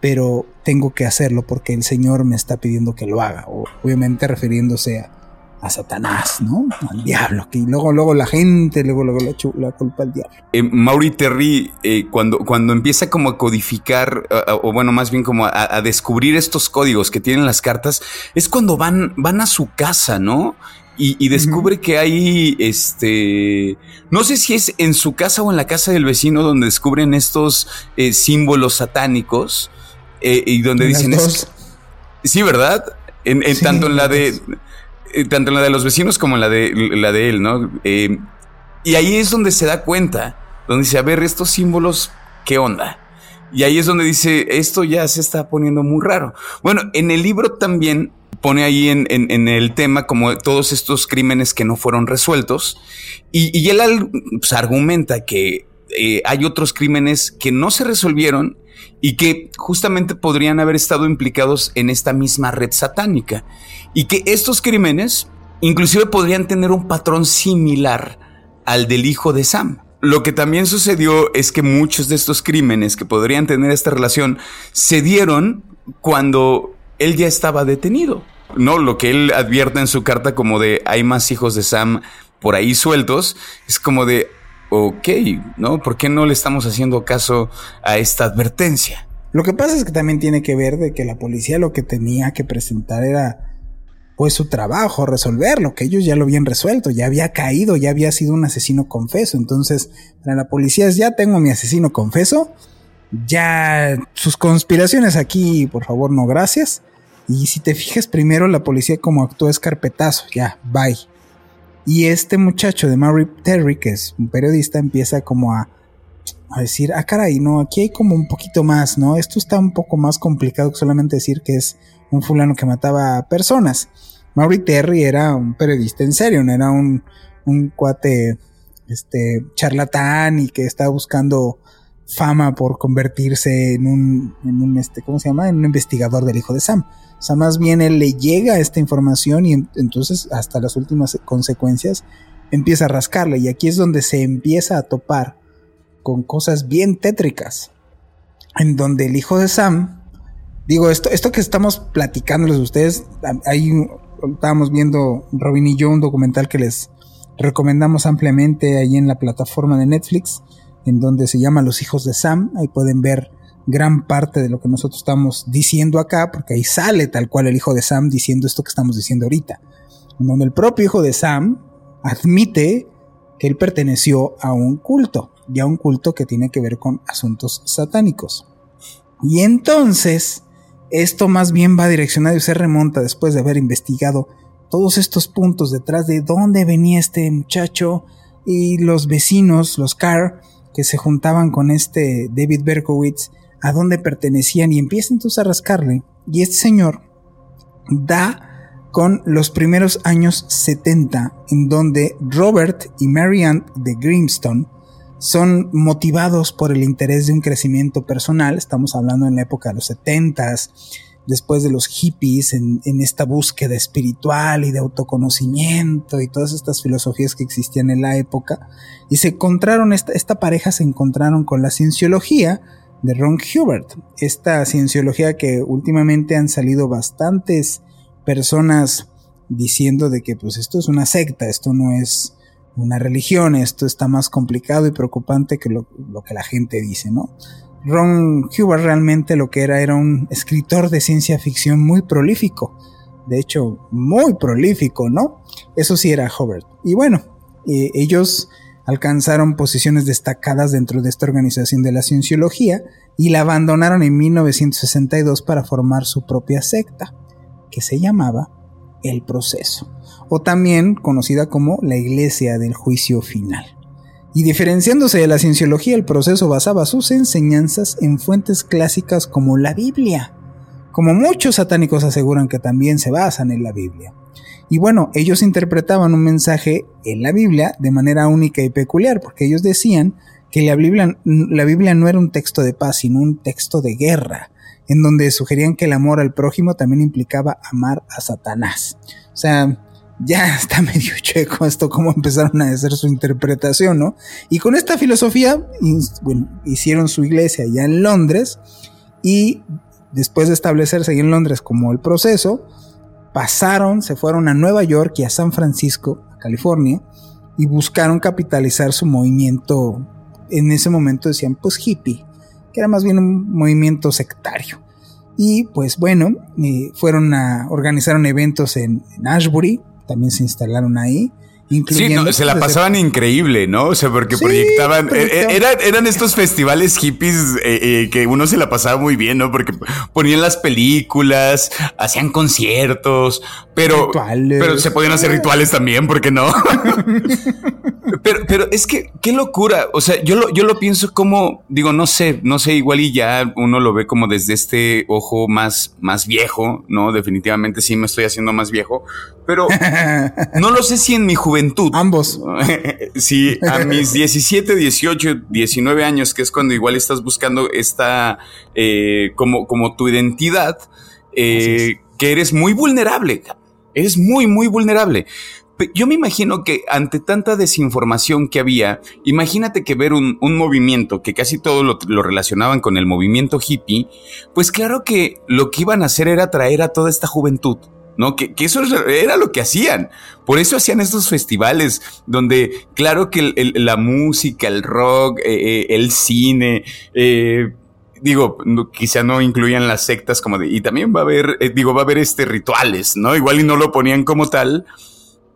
pero tengo que hacerlo porque el Señor me está pidiendo que lo haga, obviamente refiriéndose a, a Satanás, ¿no? Al diablo, que luego, luego la gente, luego, luego la, la culpa al diablo. Eh, Mauri Terry, eh, cuando, cuando empieza como a codificar, o bueno, más bien como a, descubrir estos códigos que tienen las cartas, es cuando van, van a su casa, ¿no? Y, descubre que hay, este, no sé si es en su casa o en la casa del vecino donde descubren estos eh, símbolos satánicos y donde dicen... Es, sí, ¿verdad? En, tanto en la de eh, tanto en la de los vecinos como en la de, la de él, ¿no? Eh, y ahí es donde se da cuenta, donde dice, a ver, estos símbolos, ¿qué onda? Y ahí es donde dice, esto ya se está poniendo muy raro. Bueno, en el libro también pone ahí en, en, el tema como todos estos crímenes que no fueron resueltos. Y, y él pues, argumenta que eh, hay otros crímenes que no se resolvieron y que justamente podrían haber estado implicados en esta misma red satánica y que estos crímenes inclusive podrían tener un patrón similar al del hijo de Sam. Lo que también sucedió es que muchos de estos crímenes que podrían tener esta relación se dieron cuando él ya estaba detenido. No, lo que él advierte en su carta como de hay más hijos de Sam por ahí sueltos, es como de ok, ¿no? ¿Por qué no le estamos haciendo caso a esta advertencia? Lo que pasa es que también tiene que ver de que la policía lo que tenía que presentar era pues su trabajo, resolverlo, que ellos ya lo habían resuelto, ya había caído, ya había sido un asesino confeso. Entonces, para la policía es ya tengo mi asesino confeso, ya sus conspiraciones aquí, por favor, no gracias. Y si te fijas primero, la policía como actúa es carpetazo, ya, bye. Y este muchacho de Mary Terry, que es un periodista, empieza como a, a decir, ah, caray, no, aquí hay como un poquito más, ¿no? Esto está un poco más complicado que solamente decir que es un fulano que mataba a personas. Maury Terry era un periodista en serio, no era un, un cuate este, charlatán y que estaba buscando fama por convertirse en un, en un este, ¿cómo se llama? En un investigador del hijo de Sam. O sea, más bien él le llega esta información y entonces hasta las últimas consecuencias empieza a rascarle. Y aquí es donde se empieza a topar con cosas bien tétricas. En donde el hijo de Sam, digo, esto, esto que estamos platicándoles a ustedes, ahí estábamos viendo Robin y yo un documental que les recomendamos ampliamente ahí en la plataforma de Netflix, en donde se llama Los hijos de Sam. Ahí pueden ver gran parte de lo que nosotros estamos diciendo acá, porque ahí sale tal cual el hijo de Sam diciendo esto que estamos diciendo ahorita, donde el propio hijo de Sam admite que él perteneció a un culto, y a un culto que tiene que ver con asuntos satánicos. Y entonces, esto más bien va direccionado y se remonta después de haber investigado todos estos puntos detrás de dónde venía este muchacho y los vecinos, los Carr, que se juntaban con este David Berkowitz a dónde pertenecían y empieza entonces a rascarle. Y este señor da con los primeros años 70, en donde Robert y Marianne de Grimstone son motivados por el interés de un crecimiento personal. Estamos hablando en la época de los 70s, después de los hippies, en, esta búsqueda espiritual y de autoconocimiento y todas estas filosofías que existían en la época. Y se encontraron, esta, pareja se encontraron con la cienciología, de Ron Hubert, esta cienciología que últimamente han salido bastantes personas diciendo de que pues esto es una secta, esto no es una religión, esto está más complicado y preocupante que lo, que la gente dice, ¿no? Ron Hubert realmente lo que era era un escritor de ciencia ficción muy prolífico, de hecho muy prolífico, ¿no? Eso sí era Hubert. Y bueno, eh, ellos alcanzaron posiciones destacadas dentro de esta organización de la cienciología y la abandonaron en 1962 para formar su propia secta, que se llamaba El Proceso, o también conocida como la Iglesia del Juicio Final. Y diferenciándose de la cienciología, el proceso basaba sus enseñanzas en fuentes clásicas como la Biblia, como muchos satánicos aseguran que también se basan en la Biblia. Y bueno, ellos interpretaban un mensaje en la Biblia de manera única y peculiar, porque ellos decían que la Biblia, la Biblia no era un texto de paz, sino un texto de guerra, en donde sugerían que el amor al prójimo también implicaba amar a Satanás. O sea, ya está medio checo esto, cómo empezaron a hacer su interpretación, ¿no? Y con esta filosofía hicieron su iglesia ya en Londres y después de establecerse ahí en Londres como el proceso, pasaron, se fueron a Nueva York y a San Francisco, California, y buscaron capitalizar su movimiento, en ese momento decían pues hippie, que era más bien un movimiento sectario. Y pues bueno, eh, fueron a, organizaron eventos en Ashbury, también se instalaron ahí. Sí, no, se la pasaban increíble, ¿no? O sea, porque proyectaban. Eh, eh, eran, eran, estos festivales hippies eh, que uno se la pasaba muy bien, ¿no? Porque ponían las películas, hacían conciertos, pero. Pero se podían hacer rituales también, ¿por qué no? pero, pero es que, qué locura. O sea, yo lo, yo lo pienso como, digo, no sé, no sé, igual y ya uno lo ve como desde este ojo más, más viejo, ¿no? Definitivamente sí me estoy haciendo más viejo, pero no lo sé si en mi juventud. Ambos. si a mis 17, 18, 19 años, que es cuando igual estás buscando esta, eh, como, como tu identidad, eh, que eres muy vulnerable. Eres muy, muy vulnerable. Yo me imagino que ante tanta desinformación que había, imagínate que ver un, movimiento que casi todo lo, lo, relacionaban con el movimiento hippie, pues claro que lo que iban a hacer era traer a toda esta juventud ¿no? Que, eso era lo que hacían. Por eso hacían estos festivales donde, claro que la música, el rock, eh, eh, el cine, eh, digo, quizá no incluían las sectas como de, y también va a haber, digo, va a haber este rituales, ¿no? Igual y no lo ponían como tal,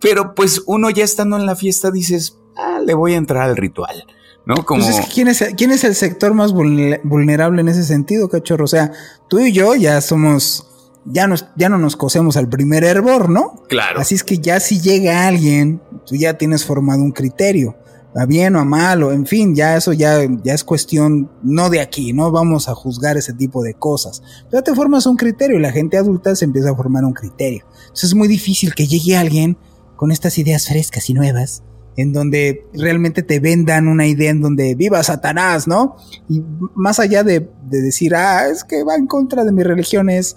pero pues uno ya estando en la fiesta dices, ah, le voy a entrar al ritual. ¿No? Como... Pues es que ¿quién, es, ¿quién es el sector más vulnerable en ese sentido, cachorro? O sea, tú y yo ya somos ya, ya no nos cosemos al primer hervor, ¿no? Claro. Así es que ya si llega alguien, tú ya tienes formado un criterio, a bien o a mal, o en fin, ya eso ya, ya es cuestión no de aquí, no vamos a juzgar ese tipo de cosas. Ya te formas un criterio y la gente adulta se empieza a formar un criterio. Entonces es muy difícil que llegue alguien con estas ideas frescas y nuevas en donde realmente te vendan una idea en donde viva Satanás, ¿no? Y más allá de, de, decir, ah, es que va en contra de mi religión, es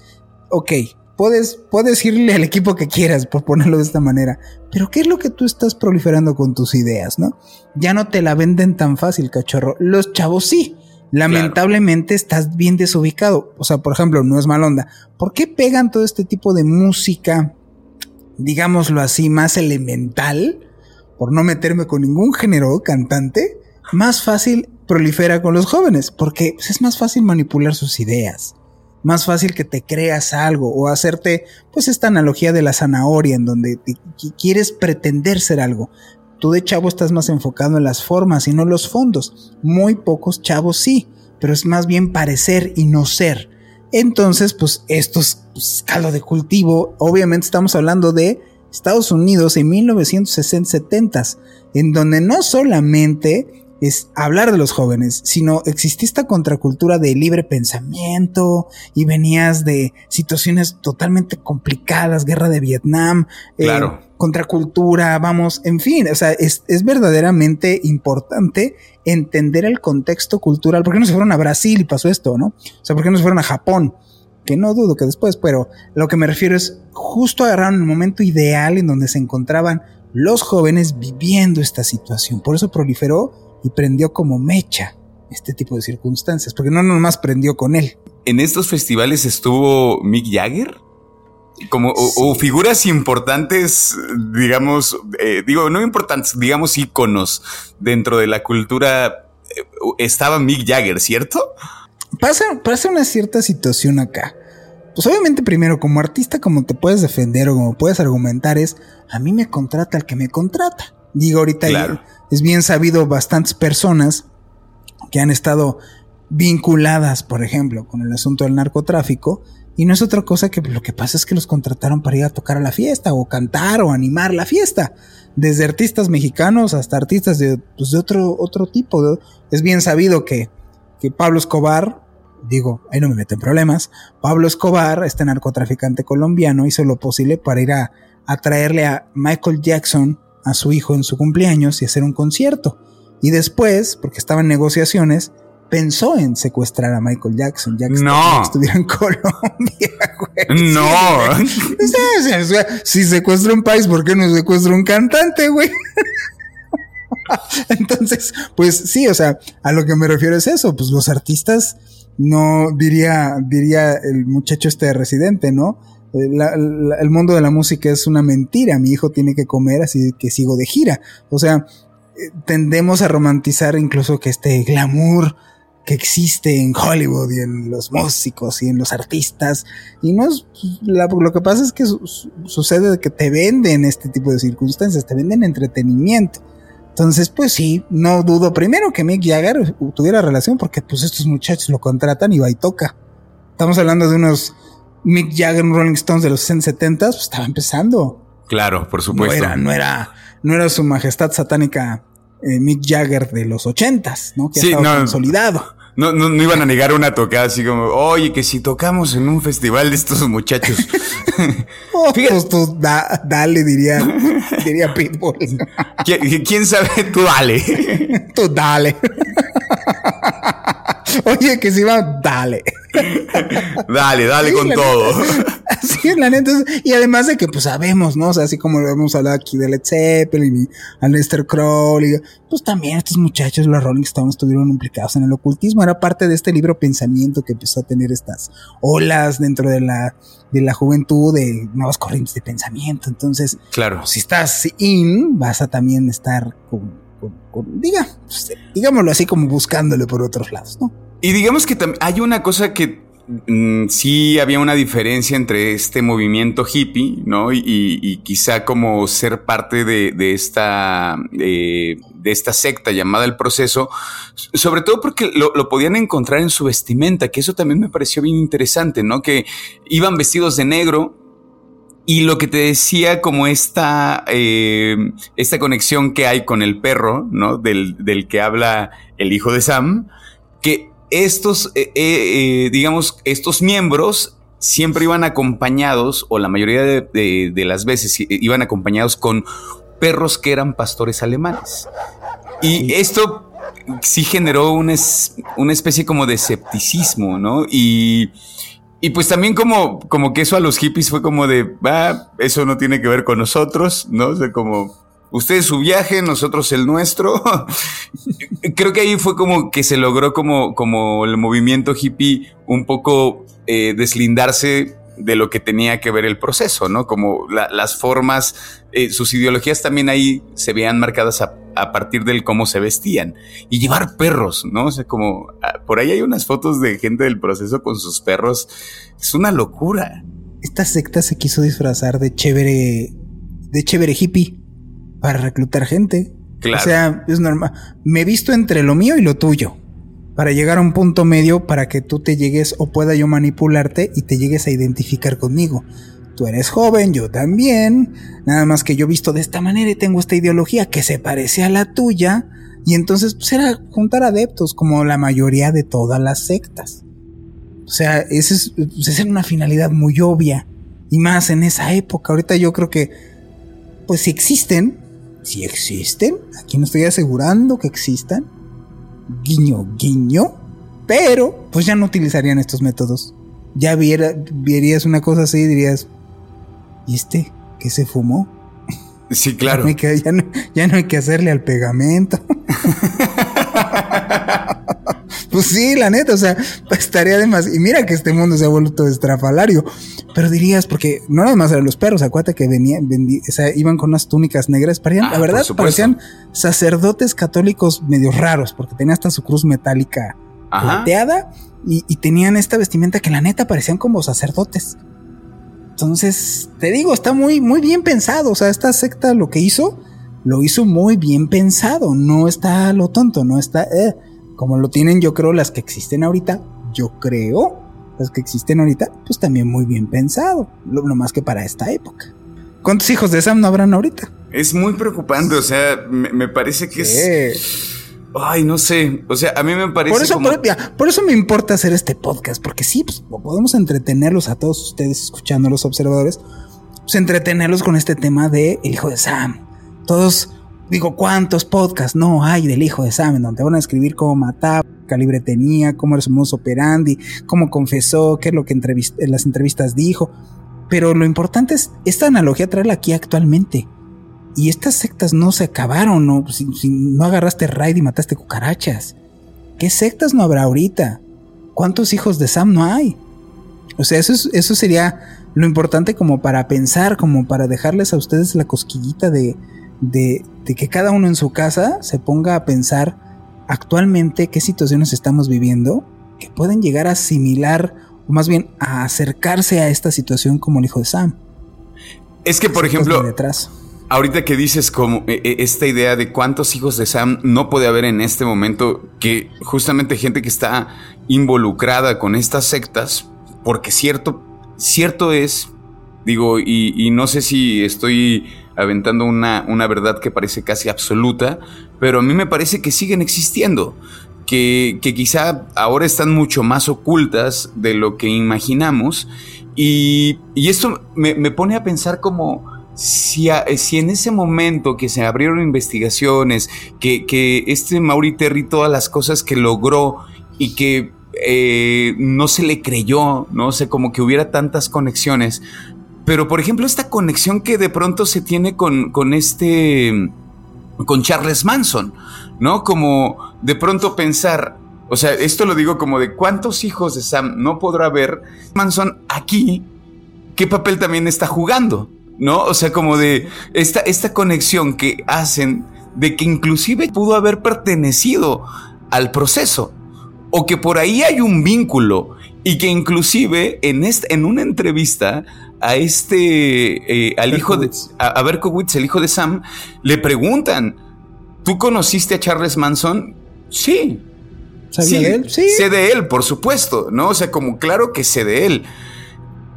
ok, puedes, puedes irle al equipo que quieras, por ponerlo de esta manera, pero ¿qué es lo que tú estás proliferando con tus ideas, no? Ya no te la venden tan fácil, cachorro. Los chavos sí. Lamentablemente estás bien desubicado. O sea, por ejemplo, no es mal onda. ¿Por qué pegan todo este tipo de música, digámoslo así, más elemental? Por no meterme con ningún género cantante, más fácil prolifera con los jóvenes, porque pues, es más fácil manipular sus ideas más fácil que te creas algo o hacerte pues esta analogía de la zanahoria en donde quieres pretender ser algo. Tú de chavo estás más enfocado en las formas y no los fondos. Muy pocos chavos sí, pero es más bien parecer y no ser. Entonces, pues esto es pues, de cultivo. Obviamente estamos hablando de Estados Unidos en 1960 en donde no solamente es hablar de los jóvenes, sino existía esta contracultura de libre pensamiento y venías de situaciones totalmente complicadas, guerra de Vietnam, eh, contracultura, vamos, en fin, o sea, es, es, verdaderamente importante entender el contexto cultural. ¿Por qué no se fueron a Brasil y pasó esto, no? O sea, ¿por qué no se fueron a Japón? Que no dudo que después, pero lo que me refiero es justo agarraron el momento ideal en donde se encontraban los jóvenes viviendo esta situación. Por eso proliferó y prendió como mecha este tipo de circunstancias, porque no nomás prendió con él. ¿En estos festivales estuvo Mick Jagger? Como, o, figuras importantes, digamos, eh, digo, no importantes, digamos íconos dentro de la cultura. Eh, estaba Mick Jagger, ¿cierto? Pasa, pasa una cierta situación acá. Pues obviamente primero, como artista, como te puedes defender o como puedes argumentar es, a mí me contrata el que me contrata. Digo, ahorita es bien sabido bastantes personas que han estado vinculadas, por ejemplo, con el asunto del narcotráfico, y no es otra cosa que lo que pasa es que los contrataron para ir a tocar a la fiesta, o cantar, o animar la fiesta. Desde artistas mexicanos hasta artistas de, pues, de otro, otro tipo. Es bien sabido que, que Pablo Escobar, digo, ahí no me meten problemas, Pablo Escobar, este narcotraficante colombiano, hizo lo posible para ir a, a traerle a Michael Jackson a su hijo en su cumpleaños y hacer un concierto. Y después, porque estaba en negociaciones, pensó en secuestrar a Michael Jackson. Jackson no. estuviera en Colombia, güey. No. si secuestra un país, ¿por qué no secuestra un cantante, güey? Entonces, pues sí, o sea, a lo que me refiero es eso, pues los artistas no diría, diría el muchacho este residente, ¿no? Eh, el mundo de la música es una mentira, mi hijo tiene que comer, así que sigo de gira. O sea, eh, tendemos a romantizar incluso que este glamour que existe en Hollywood y en los músicos y en los artistas. Y no es, lo que pasa es que sucede que te venden este tipo de circunstancias, te venden entretenimiento. Entonces, pues sí, no dudo primero que Mick Jagger tuviera relación porque pues estos muchachos lo contratan y va y toca. Estamos hablando de unos Mick Jagger, Rolling Stones de los 70 pues estaba empezando. Claro, por supuesto. No era, no era, no era su majestad satánica eh, Mick Jagger de los 80s, ¿no? Que sí, estaba consolidado. No, no, no, iban a negar una tocada así como, oye, que si tocamos en un festival de estos muchachos. oh, pues tú dale, diría, diría Pitbull. ¿Quién sabe? Tú dale. tú dale. Oye, que si va, dale. dale, dale con todo. Así es la neta. Y además de que, pues sabemos, ¿no? O sea, así como lo hemos hablado aquí de Led Zeppelin y a Lester Crowley, pues también estos muchachos, los Rolling Stones, estuvieron implicados en el ocultismo. Era parte de este libro pensamiento que empezó a tener estas olas dentro de la, de la juventud, de nuevas corrientes de pensamiento. Entonces, claro. si estás in, vas a también estar con diga, pues, digámoslo así como buscándole por otros lados, ¿no? Y digamos que hay una cosa que mm, sí había una diferencia entre este movimiento hippie, ¿no? Y, quizá como ser parte de, esta, eh, de esta secta llamada el proceso, sobre todo porque lo, lo, podían encontrar en su vestimenta, que eso también me pareció bien interesante, ¿no? Que iban vestidos de negro, y lo que te decía, como esta, eh, esta conexión que hay con el perro, ¿no? Del, del que habla el hijo de Sam, que estos, eh, eh, digamos, estos miembros siempre iban acompañados, o la mayoría de, de, las veces iban acompañados con perros que eran pastores alemanes. Y esto sí generó una, una especie como de escepticismo, ¿no? Y y pues también como, como que eso a los hippies fue como de, ah, eso no tiene que ver con nosotros, ¿no? O sea, como, ustedes su viaje, nosotros el nuestro. Creo que ahí fue como que se logró como, como el movimiento hippie un poco eh, deslindarse de lo que tenía que ver el proceso, ¿no? Como las formas, eh, sus ideologías también ahí se veían marcadas a, partir del cómo se vestían. Y llevar perros, ¿no? O sea, como ah, por ahí hay unas fotos de gente del proceso con sus perros. Es una locura. Esta secta se quiso disfrazar de chévere, de chévere hippie para reclutar gente. Claro. O sea, es normal. Me he visto entre lo mío y lo tuyo para llegar a un punto medio para que tú te llegues o pueda yo manipularte y te llegues a identificar conmigo. Tú eres joven, yo también, nada más que yo visto de esta manera y tengo esta ideología que se parece a la tuya, y entonces pues era juntar adeptos como la mayoría de todas las sectas. O sea, esa es, pues, una finalidad muy obvia, y más en esa época. Ahorita yo creo que, pues si existen, si existen, aquí no estoy asegurando que existan, guiño, guiño, pero pues ya no utilizarían estos métodos. Ya viera, verías una cosa así y dirías, ¿y este qué se fumó? Sí, claro. ya, no, ya no hay que hacerle al pegamento. pues sí, la neta, o sea, estaría de más. Y mira que este mundo se ha vuelto estrafalario. Pero dirías, porque no nada más eran los perros, acuérdate que venían, o sea, iban con unas túnicas negras. Parecían, la ah, verdad, parecían sacerdotes católicos medio raros, porque tenían hasta su cruz metálica plateada y, y tenían esta vestimenta que la neta parecían como sacerdotes. Entonces, te digo, está muy, muy bien pensado. O sea, esta secta lo que hizo, lo hizo muy bien pensado, no está lo tonto, no está eh, como lo tienen yo creo las que existen ahorita, yo creo las que existen ahorita, pues también muy bien pensado, lo, más que para esta época. ¿Cuántos hijos de Sam no habrán ahorita? Es muy preocupante, o sea, me, parece que es... Ay, no sé. O sea, a mí me parece. Por eso, por, eso me importa hacer este podcast, porque sí, pues, podemos entretenerlos a todos ustedes escuchando los observadores, pues entretenerlos con este tema de el hijo de Sam. Todos, digo, ¿cuántos podcasts no hay del hijo de Sam en donde van a escribir cómo mataba, calibre tenía, cómo era su mozo operandi, cómo confesó, qué es lo que en las entrevistas dijo? Pero lo importante es esta analogía traerla aquí actualmente. Y estas sectas no se acabaron, ¿no? Si, no agarraste raid y mataste cucarachas. ¿Qué sectas no habrá ahorita? ¿Cuántos hijos de Sam no hay? O sea, eso, eso sería lo importante como para pensar, como para dejarles a ustedes la cosquillita de, de, de que cada uno en su casa se ponga a pensar actualmente qué situaciones estamos viviendo que pueden llegar a asimilar o más bien a acercarse a esta situación como el hijo de Sam. Es que, por ejemplo, Ahorita que dices como e, e, esta idea de cuántos hijos de Sam no puede haber en este momento, que justamente gente que está involucrada con estas sectas, porque cierto, cierto es, digo, y, no sé si estoy aventando una, una verdad que parece casi absoluta, pero a mí me parece que siguen existiendo. Que, que, quizá ahora están mucho más ocultas de lo que imaginamos. Y, y esto me, me, pone a pensar como si, si, en ese momento que se abrieron investigaciones, que, que este Mauri Terry, todas las cosas que logró y que eh, no se le creyó, no sé, como que hubiera tantas conexiones. Pero, por ejemplo, esta conexión que de pronto se tiene con, con este, con Charles Manson, ¿no? Como de pronto pensar, o sea, esto lo digo como de cuántos hijos de Sam no podrá ver Manson aquí, qué papel también está jugando. ¿no? O sea, como de esta, esta conexión que hacen de que inclusive pudo haber pertenecido al proceso o que por ahí hay un vínculo y que inclusive en, este, en una entrevista a este, eh, al hijo de, a, Berkowitz, el hijo de Sam, le preguntan, ¿tú conociste a Charles Manson? Sí. ¿Sabía de él? Sí. Sé de él, por supuesto, ¿no? O sea, como claro que sé de él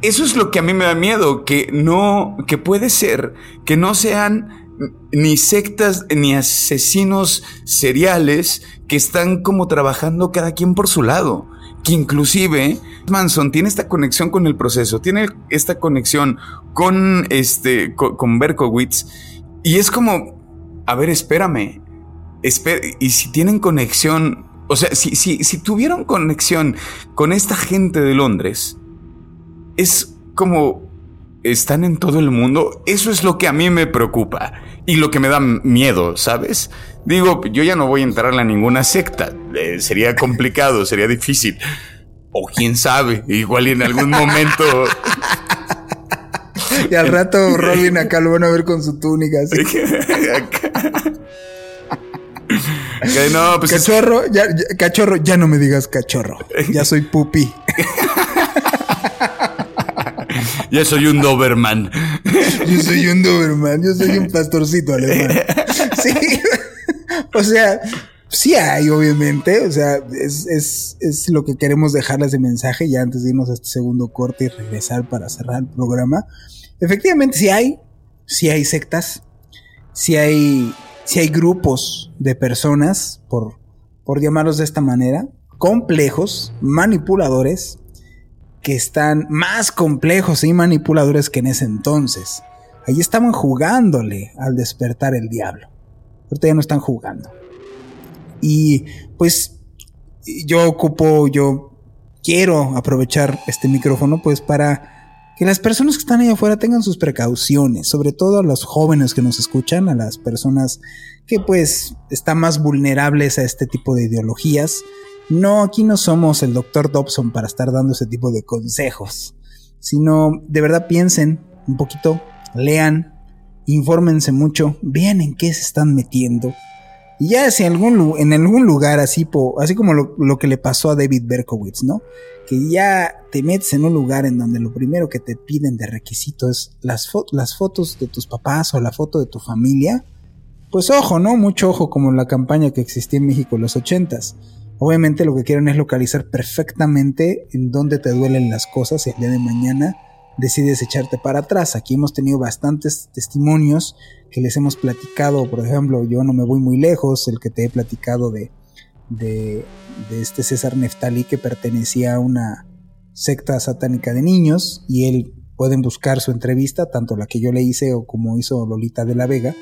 eso es lo que a mí me da miedo, que no, que puede ser que no sean ni sectas ni asesinos seriales que están como trabajando cada quien por su lado. Que inclusive Manson tiene esta conexión con el proceso, tiene esta conexión con este, con, Berkowitz. Y es como, a ver, espérame. y si tienen conexión, o sea, si, si, si tuvieron conexión con esta gente de Londres, es como están en todo el mundo. Eso es lo que a mí me preocupa y lo que me da miedo, ¿sabes? Digo, yo ya no voy a entrar a ninguna secta. Eh, sería complicado, sería difícil. O quién sabe, igual y en algún momento. y al rato Robin acá lo van a ver con su túnica. no, pues cachorro, ya, cachorro, ya no me digas cachorro. Ya soy pupi. Yo soy un Doberman. Yo soy un Doberman. Yo soy un pastorcito alemán. Sí. O sea, sí hay, obviamente. O sea, es, es, lo que queremos dejarles de mensaje ya antes de irnos a este segundo corte y regresar para cerrar el programa. Efectivamente, sí hay. Sí hay sectas. Sí hay, sí hay grupos de personas, por, por llamarlos de esta manera, complejos, manipuladores, que están más complejos y manipuladores que en ese entonces. Ahí estaban jugándole al despertar el diablo. Ahorita ya no están jugando. Y pues yo ocupo, yo quiero aprovechar este micrófono pues para que las personas que están ahí afuera tengan sus precauciones, sobre todo a los jóvenes que nos escuchan, a las personas que pues están más vulnerables a este tipo de ideologías no, aquí no somos el doctor Dobson para estar dando ese tipo de consejos, sino de verdad piensen un poquito, lean, infórmense mucho, vean en qué se están metiendo. Y ya si en algún, lugar así, así como lo, que le pasó a David Berkowitz, ¿no? Que ya te metes en un lugar en donde lo primero que te piden de requisito es las, fotos de tus papás o la foto de tu familia, pues ojo, ¿no? Mucho ojo como la campaña que existía en México en los 80s. Obviamente lo que quieren es localizar perfectamente en dónde te duelen las cosas el día de mañana. Decides echarte para atrás. Aquí hemos tenido bastantes testimonios que les hemos platicado, por ejemplo, yo no me voy muy lejos, el que te he platicado de, de, de este César Neftali que pertenecía a una secta satánica de niños y él pueden buscar su entrevista, tanto la que yo le hice o como hizo Lolita de la Vega,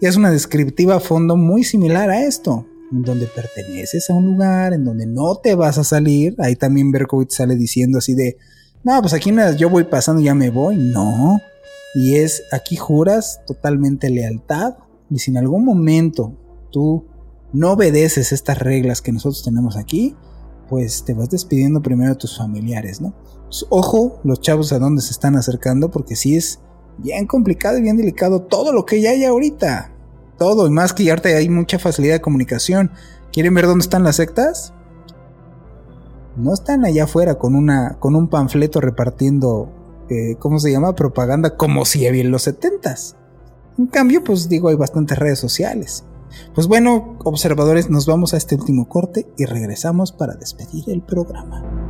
y es una descriptiva a fondo muy similar a esto, donde perteneces a un lugar, en donde no te vas a salir, ahí también Berkowitz sale diciendo así de, no, pues aquí yo voy pasando, ya me voy, no, y es, aquí juras totalmente lealtad, y si en algún momento tú no obedeces estas reglas que nosotros tenemos aquí, pues te vas despidiendo primero de tus familiares, ¿no? Pues, ojo, los chavos a dónde se están acercando, porque sí es bien complicado y bien delicado todo lo que ya hay ahorita. Todo, y más que ya hay mucha facilidad de comunicación. ¿Quieren ver dónde están las sectas? No están allá afuera con, una, con un panfleto repartiendo, eh, ¿cómo se llama? Propaganda como si había en los setentas. En cambio, pues digo, hay bastantes redes sociales. Pues bueno, observadores, nos vamos a este último corte y regresamos para despedir el programa.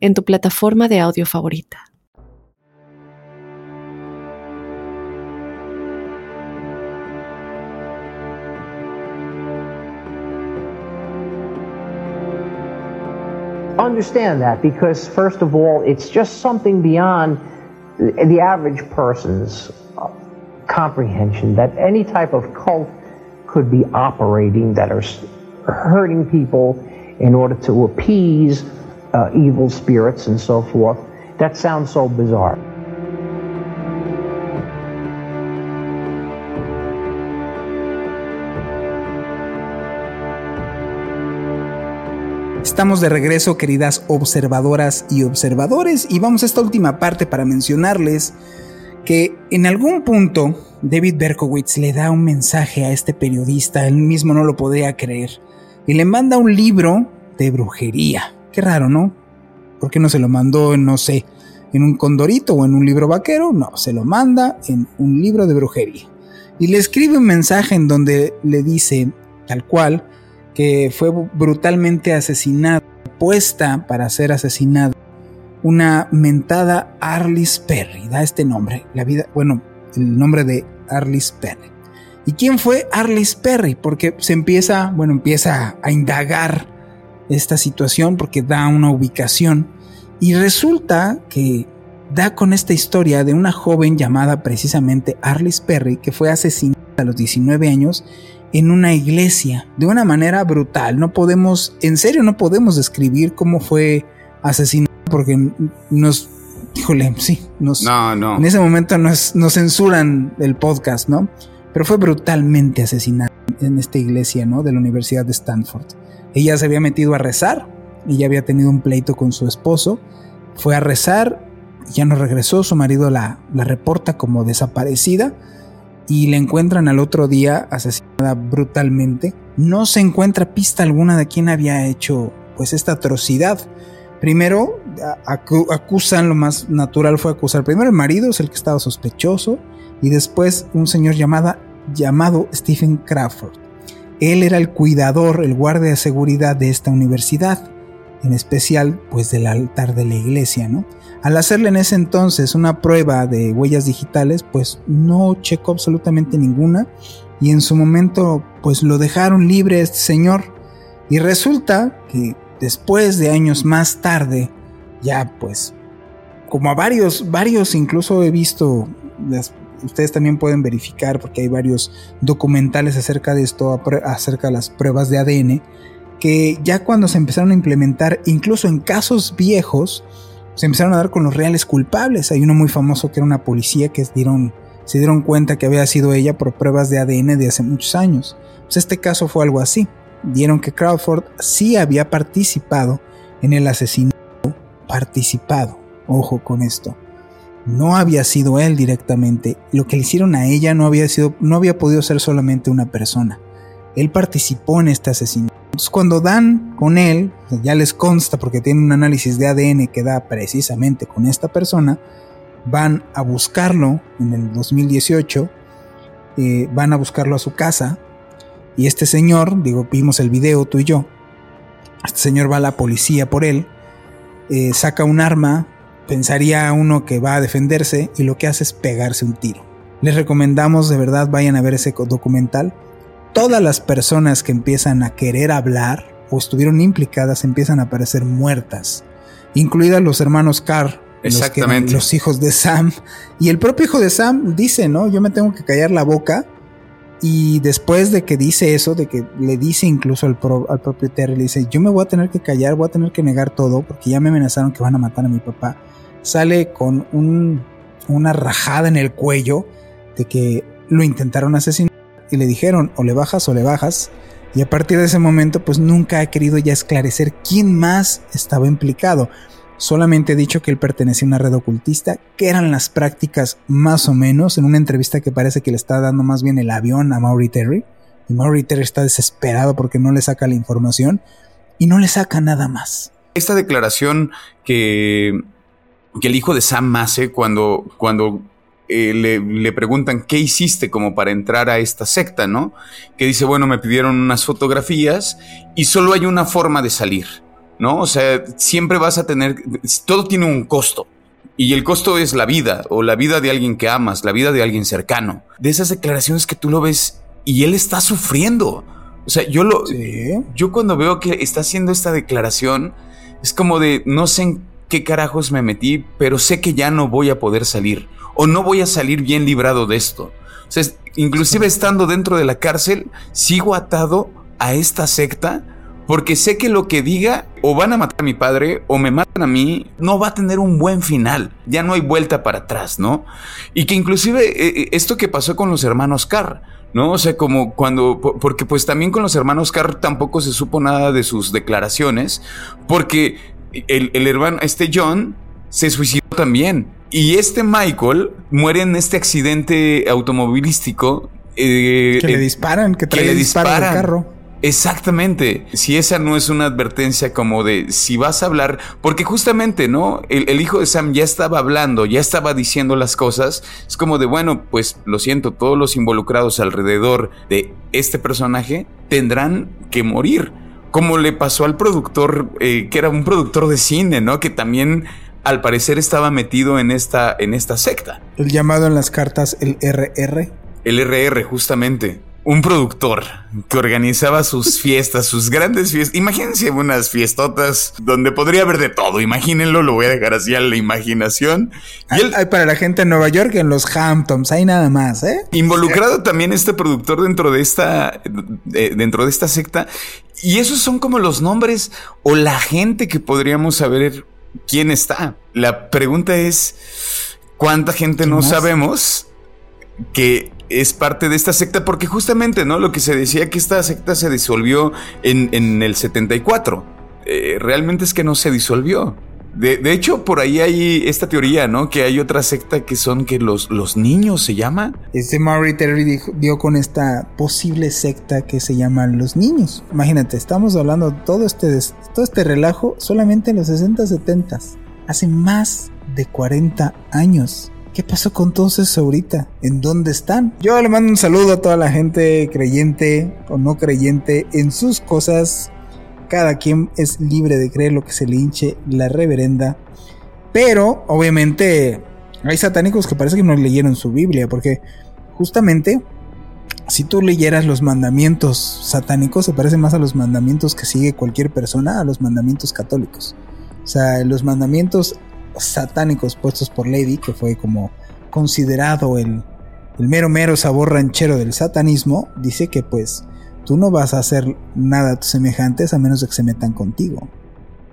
en tu plataforma de audio favorita. Understand that because, first of all, it's just something beyond the average person's comprehension that any type of cult could be operating that are hurting people in order to appease uh, evil spirits and so forth. That sounds so bizarre. Estamos de regreso, queridas observadoras y observadores, y vamos a esta última parte para mencionarles que en algún punto David Berkowitz le da un mensaje a este periodista, él mismo no lo podía creer, y le manda un libro de brujería. Qué raro, ¿no? ¿Por qué no se lo mandó, no sé, en un condorito o en un libro vaquero? No, se lo manda en un libro de brujería. Y le escribe un mensaje en donde le dice, tal cual, que fue brutalmente asesinada, puesta para ser asesinada, una mentada Arlis Perry, da este nombre, la vida, bueno, el nombre de Arlis Perry. ¿Y quién fue Arlis Perry? Porque se empieza, bueno, empieza a indagar esta situación porque da una ubicación y resulta que da con esta historia de una joven llamada precisamente Arlis Perry que fue asesinada a los 19 años en una iglesia de una manera brutal. No podemos, en serio, no podemos describir cómo fue asesinada porque nos, híjole, sí, nos, no, no. en ese momento nos, nos censuran el podcast, ¿no? Pero fue brutalmente asesinada en esta iglesia, ¿no? De la Universidad de Stanford. Ella se había metido a rezar, ella había tenido un pleito con su esposo, fue a rezar, ya no regresó, su marido la, reporta como desaparecida y la encuentran al otro día asesinada brutalmente. No se encuentra pista alguna de quién había hecho pues esta atrocidad. Primero acusan, lo más natural fue acusar primero el marido, es el que estaba sospechoso, y después un señor llamada, llamado Stephen Crawford. Él era el cuidador, el guardia de seguridad de esta universidad, en especial pues del altar de la iglesia, ¿no? Al hacerle en ese entonces una prueba de huellas digitales, pues no checó absolutamente ninguna y en su momento pues lo dejaron libre este señor y resulta que después de años más tarde, ya pues como a varios, varios incluso he visto las ustedes también pueden verificar porque hay varios documentales acerca de esto, acerca de las pruebas de ADN, que ya cuando se empezaron a implementar, incluso en casos viejos, se empezaron a dar con los reales culpables. Hay uno muy famoso que era una policía que dieron, se dieron cuenta que había sido ella por pruebas de ADN de hace muchos años. Pues este caso fue algo así. Dieron que Crawford sí había participado en el asesinato. Participado. Ojo con esto. No había sido él directamente. Lo que le hicieron a ella no había sido, no había podido ser solamente una persona. Él participó en este asesinato. Entonces cuando dan con él, ya les consta porque tienen un análisis de ADN que da precisamente con esta persona, van a buscarlo en el 2018, eh, van a buscarlo a su casa y este señor, digo, vimos el video tú y yo, este señor va a la policía por él, eh, saca un arma, pensaría uno que va a defenderse y lo que hace es pegarse un tiro. Les recomendamos de verdad vayan a ver ese documental todas las personas que empiezan a querer hablar o estuvieron implicadas empiezan a aparecer muertas, incluidas los hermanos Carr, Exactamente. Los, hijos de Sam. Y el propio hijo de Sam dice, ¿no? Yo me tengo que callar la boca. Y después de que dice eso, de que le dice incluso al, al propio Terry, le dice, yo me voy a tener que callar, voy a tener que negar todo, porque ya me amenazaron que van a matar a mi papá. Sale con un, una rajada en el cuello de que lo intentaron asesinar y le dijeron o le bajas o le bajas. Y a partir de ese momento pues nunca ha querido ya esclarecer quién más estaba implicado. Solamente ha dicho que él pertenecía a una red ocultista, que eran las prácticas más o menos, en una entrevista que parece que le está dando más bien el avión a Maury Terry. Y Maury Terry está desesperado porque no le saca la información y no le saca nada más. Esta declaración que, que el hijo de Sam hace cuando, cuando eh, le, preguntan qué hiciste como para entrar a esta secta, ¿no? Que dice, bueno, me pidieron unas fotografías y solo hay una forma de salir, ¿no? O sea, siempre vas a tener, todo tiene un costo. Y el costo es la vida, o la vida de alguien que amas, la vida de alguien cercano. De esas declaraciones que tú lo ves y él está sufriendo. O sea, yo lo. Yo cuando veo que está haciendo esta declaración, es como de no sé en qué carajos me metí, pero sé que ya no voy a poder salir o no voy a salir bien librado de esto. O sea, inclusive estando dentro de la cárcel, sigo atado a esta secta porque sé que lo que diga o van a matar a mi padre o me matan a mí, no va a tener un buen final. Ya no hay vuelta para atrás, ¿no? Y que inclusive eh, eh, esto que pasó con los hermanos Carr, ¿no? O sea, como cuando, porque pues también con los hermanos Carr tampoco se supo nada de sus declaraciones, porque el, el hermano, este John, se suicidó también. Y este Michael muere en este accidente automovilístico. Eh, que le disparan, que, trae le disparan el carro. Exactamente. Si esa no es una advertencia como de si vas a hablar, porque justamente, ¿no? El, hijo de Sam ya estaba hablando, ya estaba diciendo las cosas. Es como de, bueno, pues lo siento, todos los involucrados alrededor de este personaje tendrán que morir. Como le pasó al productor, eh, que era un productor de cine, ¿no? Que también al parecer estaba metido en esta, en esta secta. El llamado en las cartas el RR. El RR, justamente. Un productor que organizaba sus fiestas, sus grandes fiestas. Imagínense unas fiestotas donde podría haber de todo. Imagínenlo, lo voy a dejar así a la imaginación. Y hay, para la gente en Nueva York, en los Hamptons, hay nada más, ¿eh? Involucrado también este productor dentro de esta, dentro de esta secta. Y esos son como los nombres o la gente que podríamos saber quién está. La pregunta es, ¿cuánta gente no sabemos que es parte de esta secta? Porque justamente, ¿no? Lo que se decía que esta secta se disolvió en, el 74. Eh, realmente es que no se disolvió. De, hecho, por ahí hay esta teoría, ¿no? Que hay otra secta que son que los, los niños se llama. Este Murray Terry dio con esta posible secta que se llama los niños. Imagínate, estamos hablando todo este, todo este relajo solamente en los 60, 70. Hace más de 40 años. ¿Qué pasó con todos esos ahorita? ¿En dónde están? Yo le mando un saludo a toda la gente creyente o no creyente en sus cosas cada quien es libre de creer lo que se le hinche la reverenda. Pero, obviamente, hay satánicos que parece que no leyeron su Biblia, porque justamente, si tú leyeras los mandamientos satánicos, se parece más a los mandamientos que sigue cualquier persona, a los mandamientos católicos. O sea, los mandamientos satánicos puestos por Lady, que fue como considerado el, el mero mero sabor ranchero del satanismo, dice que pues tú no vas a hacer nada a tus semejantes a menos de que se metan contigo.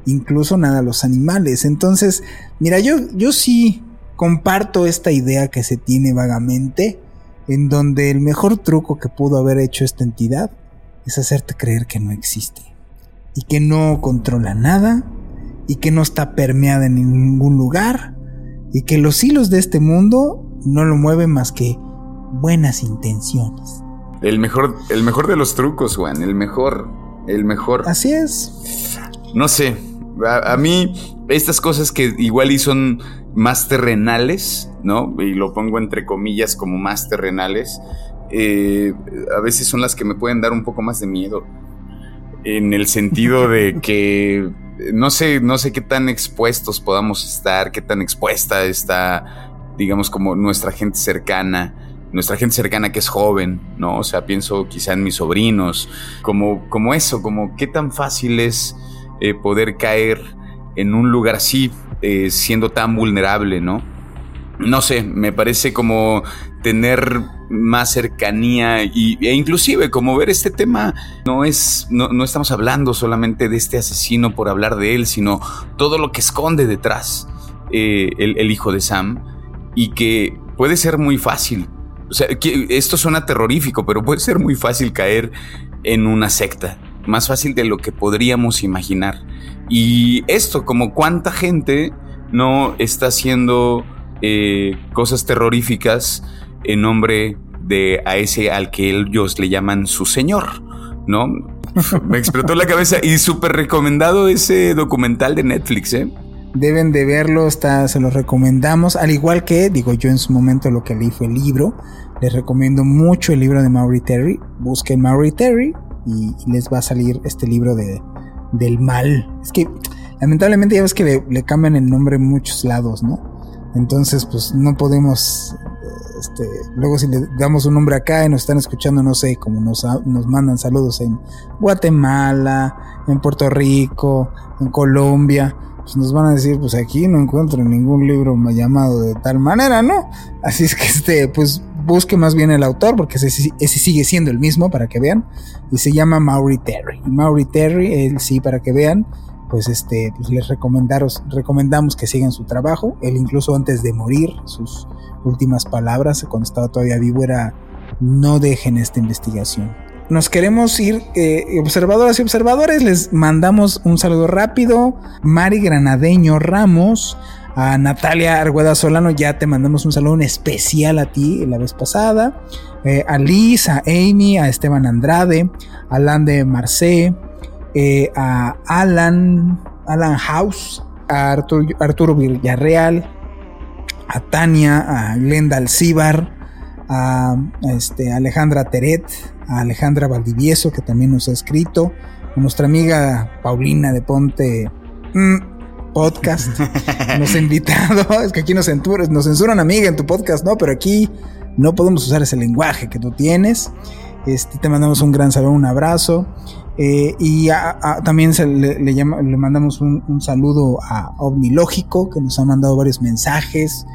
Incluso nada a los animales. Entonces, mira, yo, yo sí comparto esta idea que se tiene vagamente, en donde el mejor truco que pudo haber hecho esta entidad es hacerte creer que no existe. Y que no controla nada, y que no está permeada en ningún lugar, y que los hilos de este mundo no lo mueven más que buenas intenciones. El mejor, el mejor de los trucos, Juan, el mejor, el mejor. Así es. No sé, a, mí estas cosas que igual y son más terrenales, ¿no? Y lo pongo entre comillas como más terrenales, eh, a veces son las que me pueden dar un poco más de miedo. En el sentido de que no sé, no sé qué tan expuestos podamos estar, qué tan expuesta está, digamos, como nuestra gente cercana nuestra gente cercana que es joven, ¿no? O sea, pienso quizá en mis sobrinos, como, como eso, como qué tan fácil es eh, poder caer en un lugar así, eh, siendo tan vulnerable, ¿no? No sé, me parece como tener más cercanía y, e inclusive como ver este tema no es no, no, estamos hablando solamente de este asesino por hablar de él sino todo lo que esconde detrás eh, el, el, hijo de Sam y que puede ser muy fácil o sea, esto suena terrorífico, pero puede ser muy fácil caer en una secta. Más fácil de lo que podríamos imaginar. Y esto, como cuánta gente no está haciendo eh, cosas terroríficas en nombre de a ese al que ellos le llaman su señor, ¿no? Me explotó la cabeza y súper recomendado ese documental de Netflix, ¿eh? Deben de verlo, está, se los recomendamos. Al igual que, digo yo en su momento lo que leí fue el libro. Les recomiendo mucho el libro de Maury Terry. Busquen Maury Terry y, les va a salir este libro de, del mal. Es que lamentablemente ya ves que le, cambian el nombre en muchos lados, ¿no? Entonces, pues no podemos. Este, luego, si le damos un nombre acá y nos están escuchando, no sé, como nos, nos mandan saludos en Guatemala, en Puerto Rico, en Colombia pues nos van a decir, pues aquí no encuentro ningún libro llamado de tal manera, ¿no? Así es que este, pues busque más bien el autor, porque ese, sigue siendo el mismo para que vean, y se llama Maury Terry. Maury Terry, él sí, para que vean, pues este, pues les recomendaros, recomendamos que sigan su trabajo. Él incluso antes de morir, sus últimas palabras, cuando estaba todavía vivo, era no dejen esta investigación nos queremos ir, eh, observadoras y observadores, les mandamos un saludo rápido. Mari Granadeño Ramos, a Natalia Argueda Solano, ya te mandamos un saludo especial a ti la vez pasada. Eh, a Liz, a Amy, a Esteban Andrade, a Alan de Marcé, eh, a Alan, Alan House, a Arturo, Arturo Villarreal, a Tania, a Glenda Alcíbar, a, este, Alejandra Teret, a Alejandra Valdivieso, que también nos ha escrito, a nuestra amiga Paulina de Ponte mm, Podcast, nos ha invitado, es que aquí nos censuran, nos censuran amiga en tu podcast, ¿no? Pero aquí no podemos usar ese lenguaje que tú tienes. Este, te mandamos un gran saludo, un abrazo. Eh, y también le, le, mandamos un, un, saludo a Omnilógico, que nos ha mandado varios mensajes.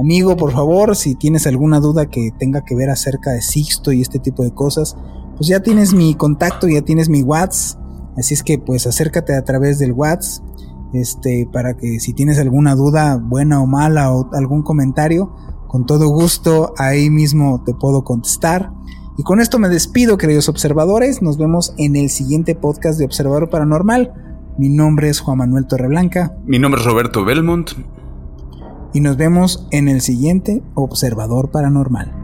Amigo, por favor, si tienes alguna duda que tenga que ver acerca de Sixto y este tipo de cosas, pues ya tienes mi contacto, ya tienes mi WhatsApp. Así es que pues acércate a través del WhatsApp. Este, para que si tienes alguna duda, buena o mala, o algún comentario, con todo gusto ahí mismo te puedo contestar. Y con esto me despido, queridos observadores. Nos vemos en el siguiente podcast de Observador Paranormal. Mi nombre es Juan Manuel Torreblanca. Mi nombre es Roberto Belmont y nos vemos en el siguiente Observador Paranormal.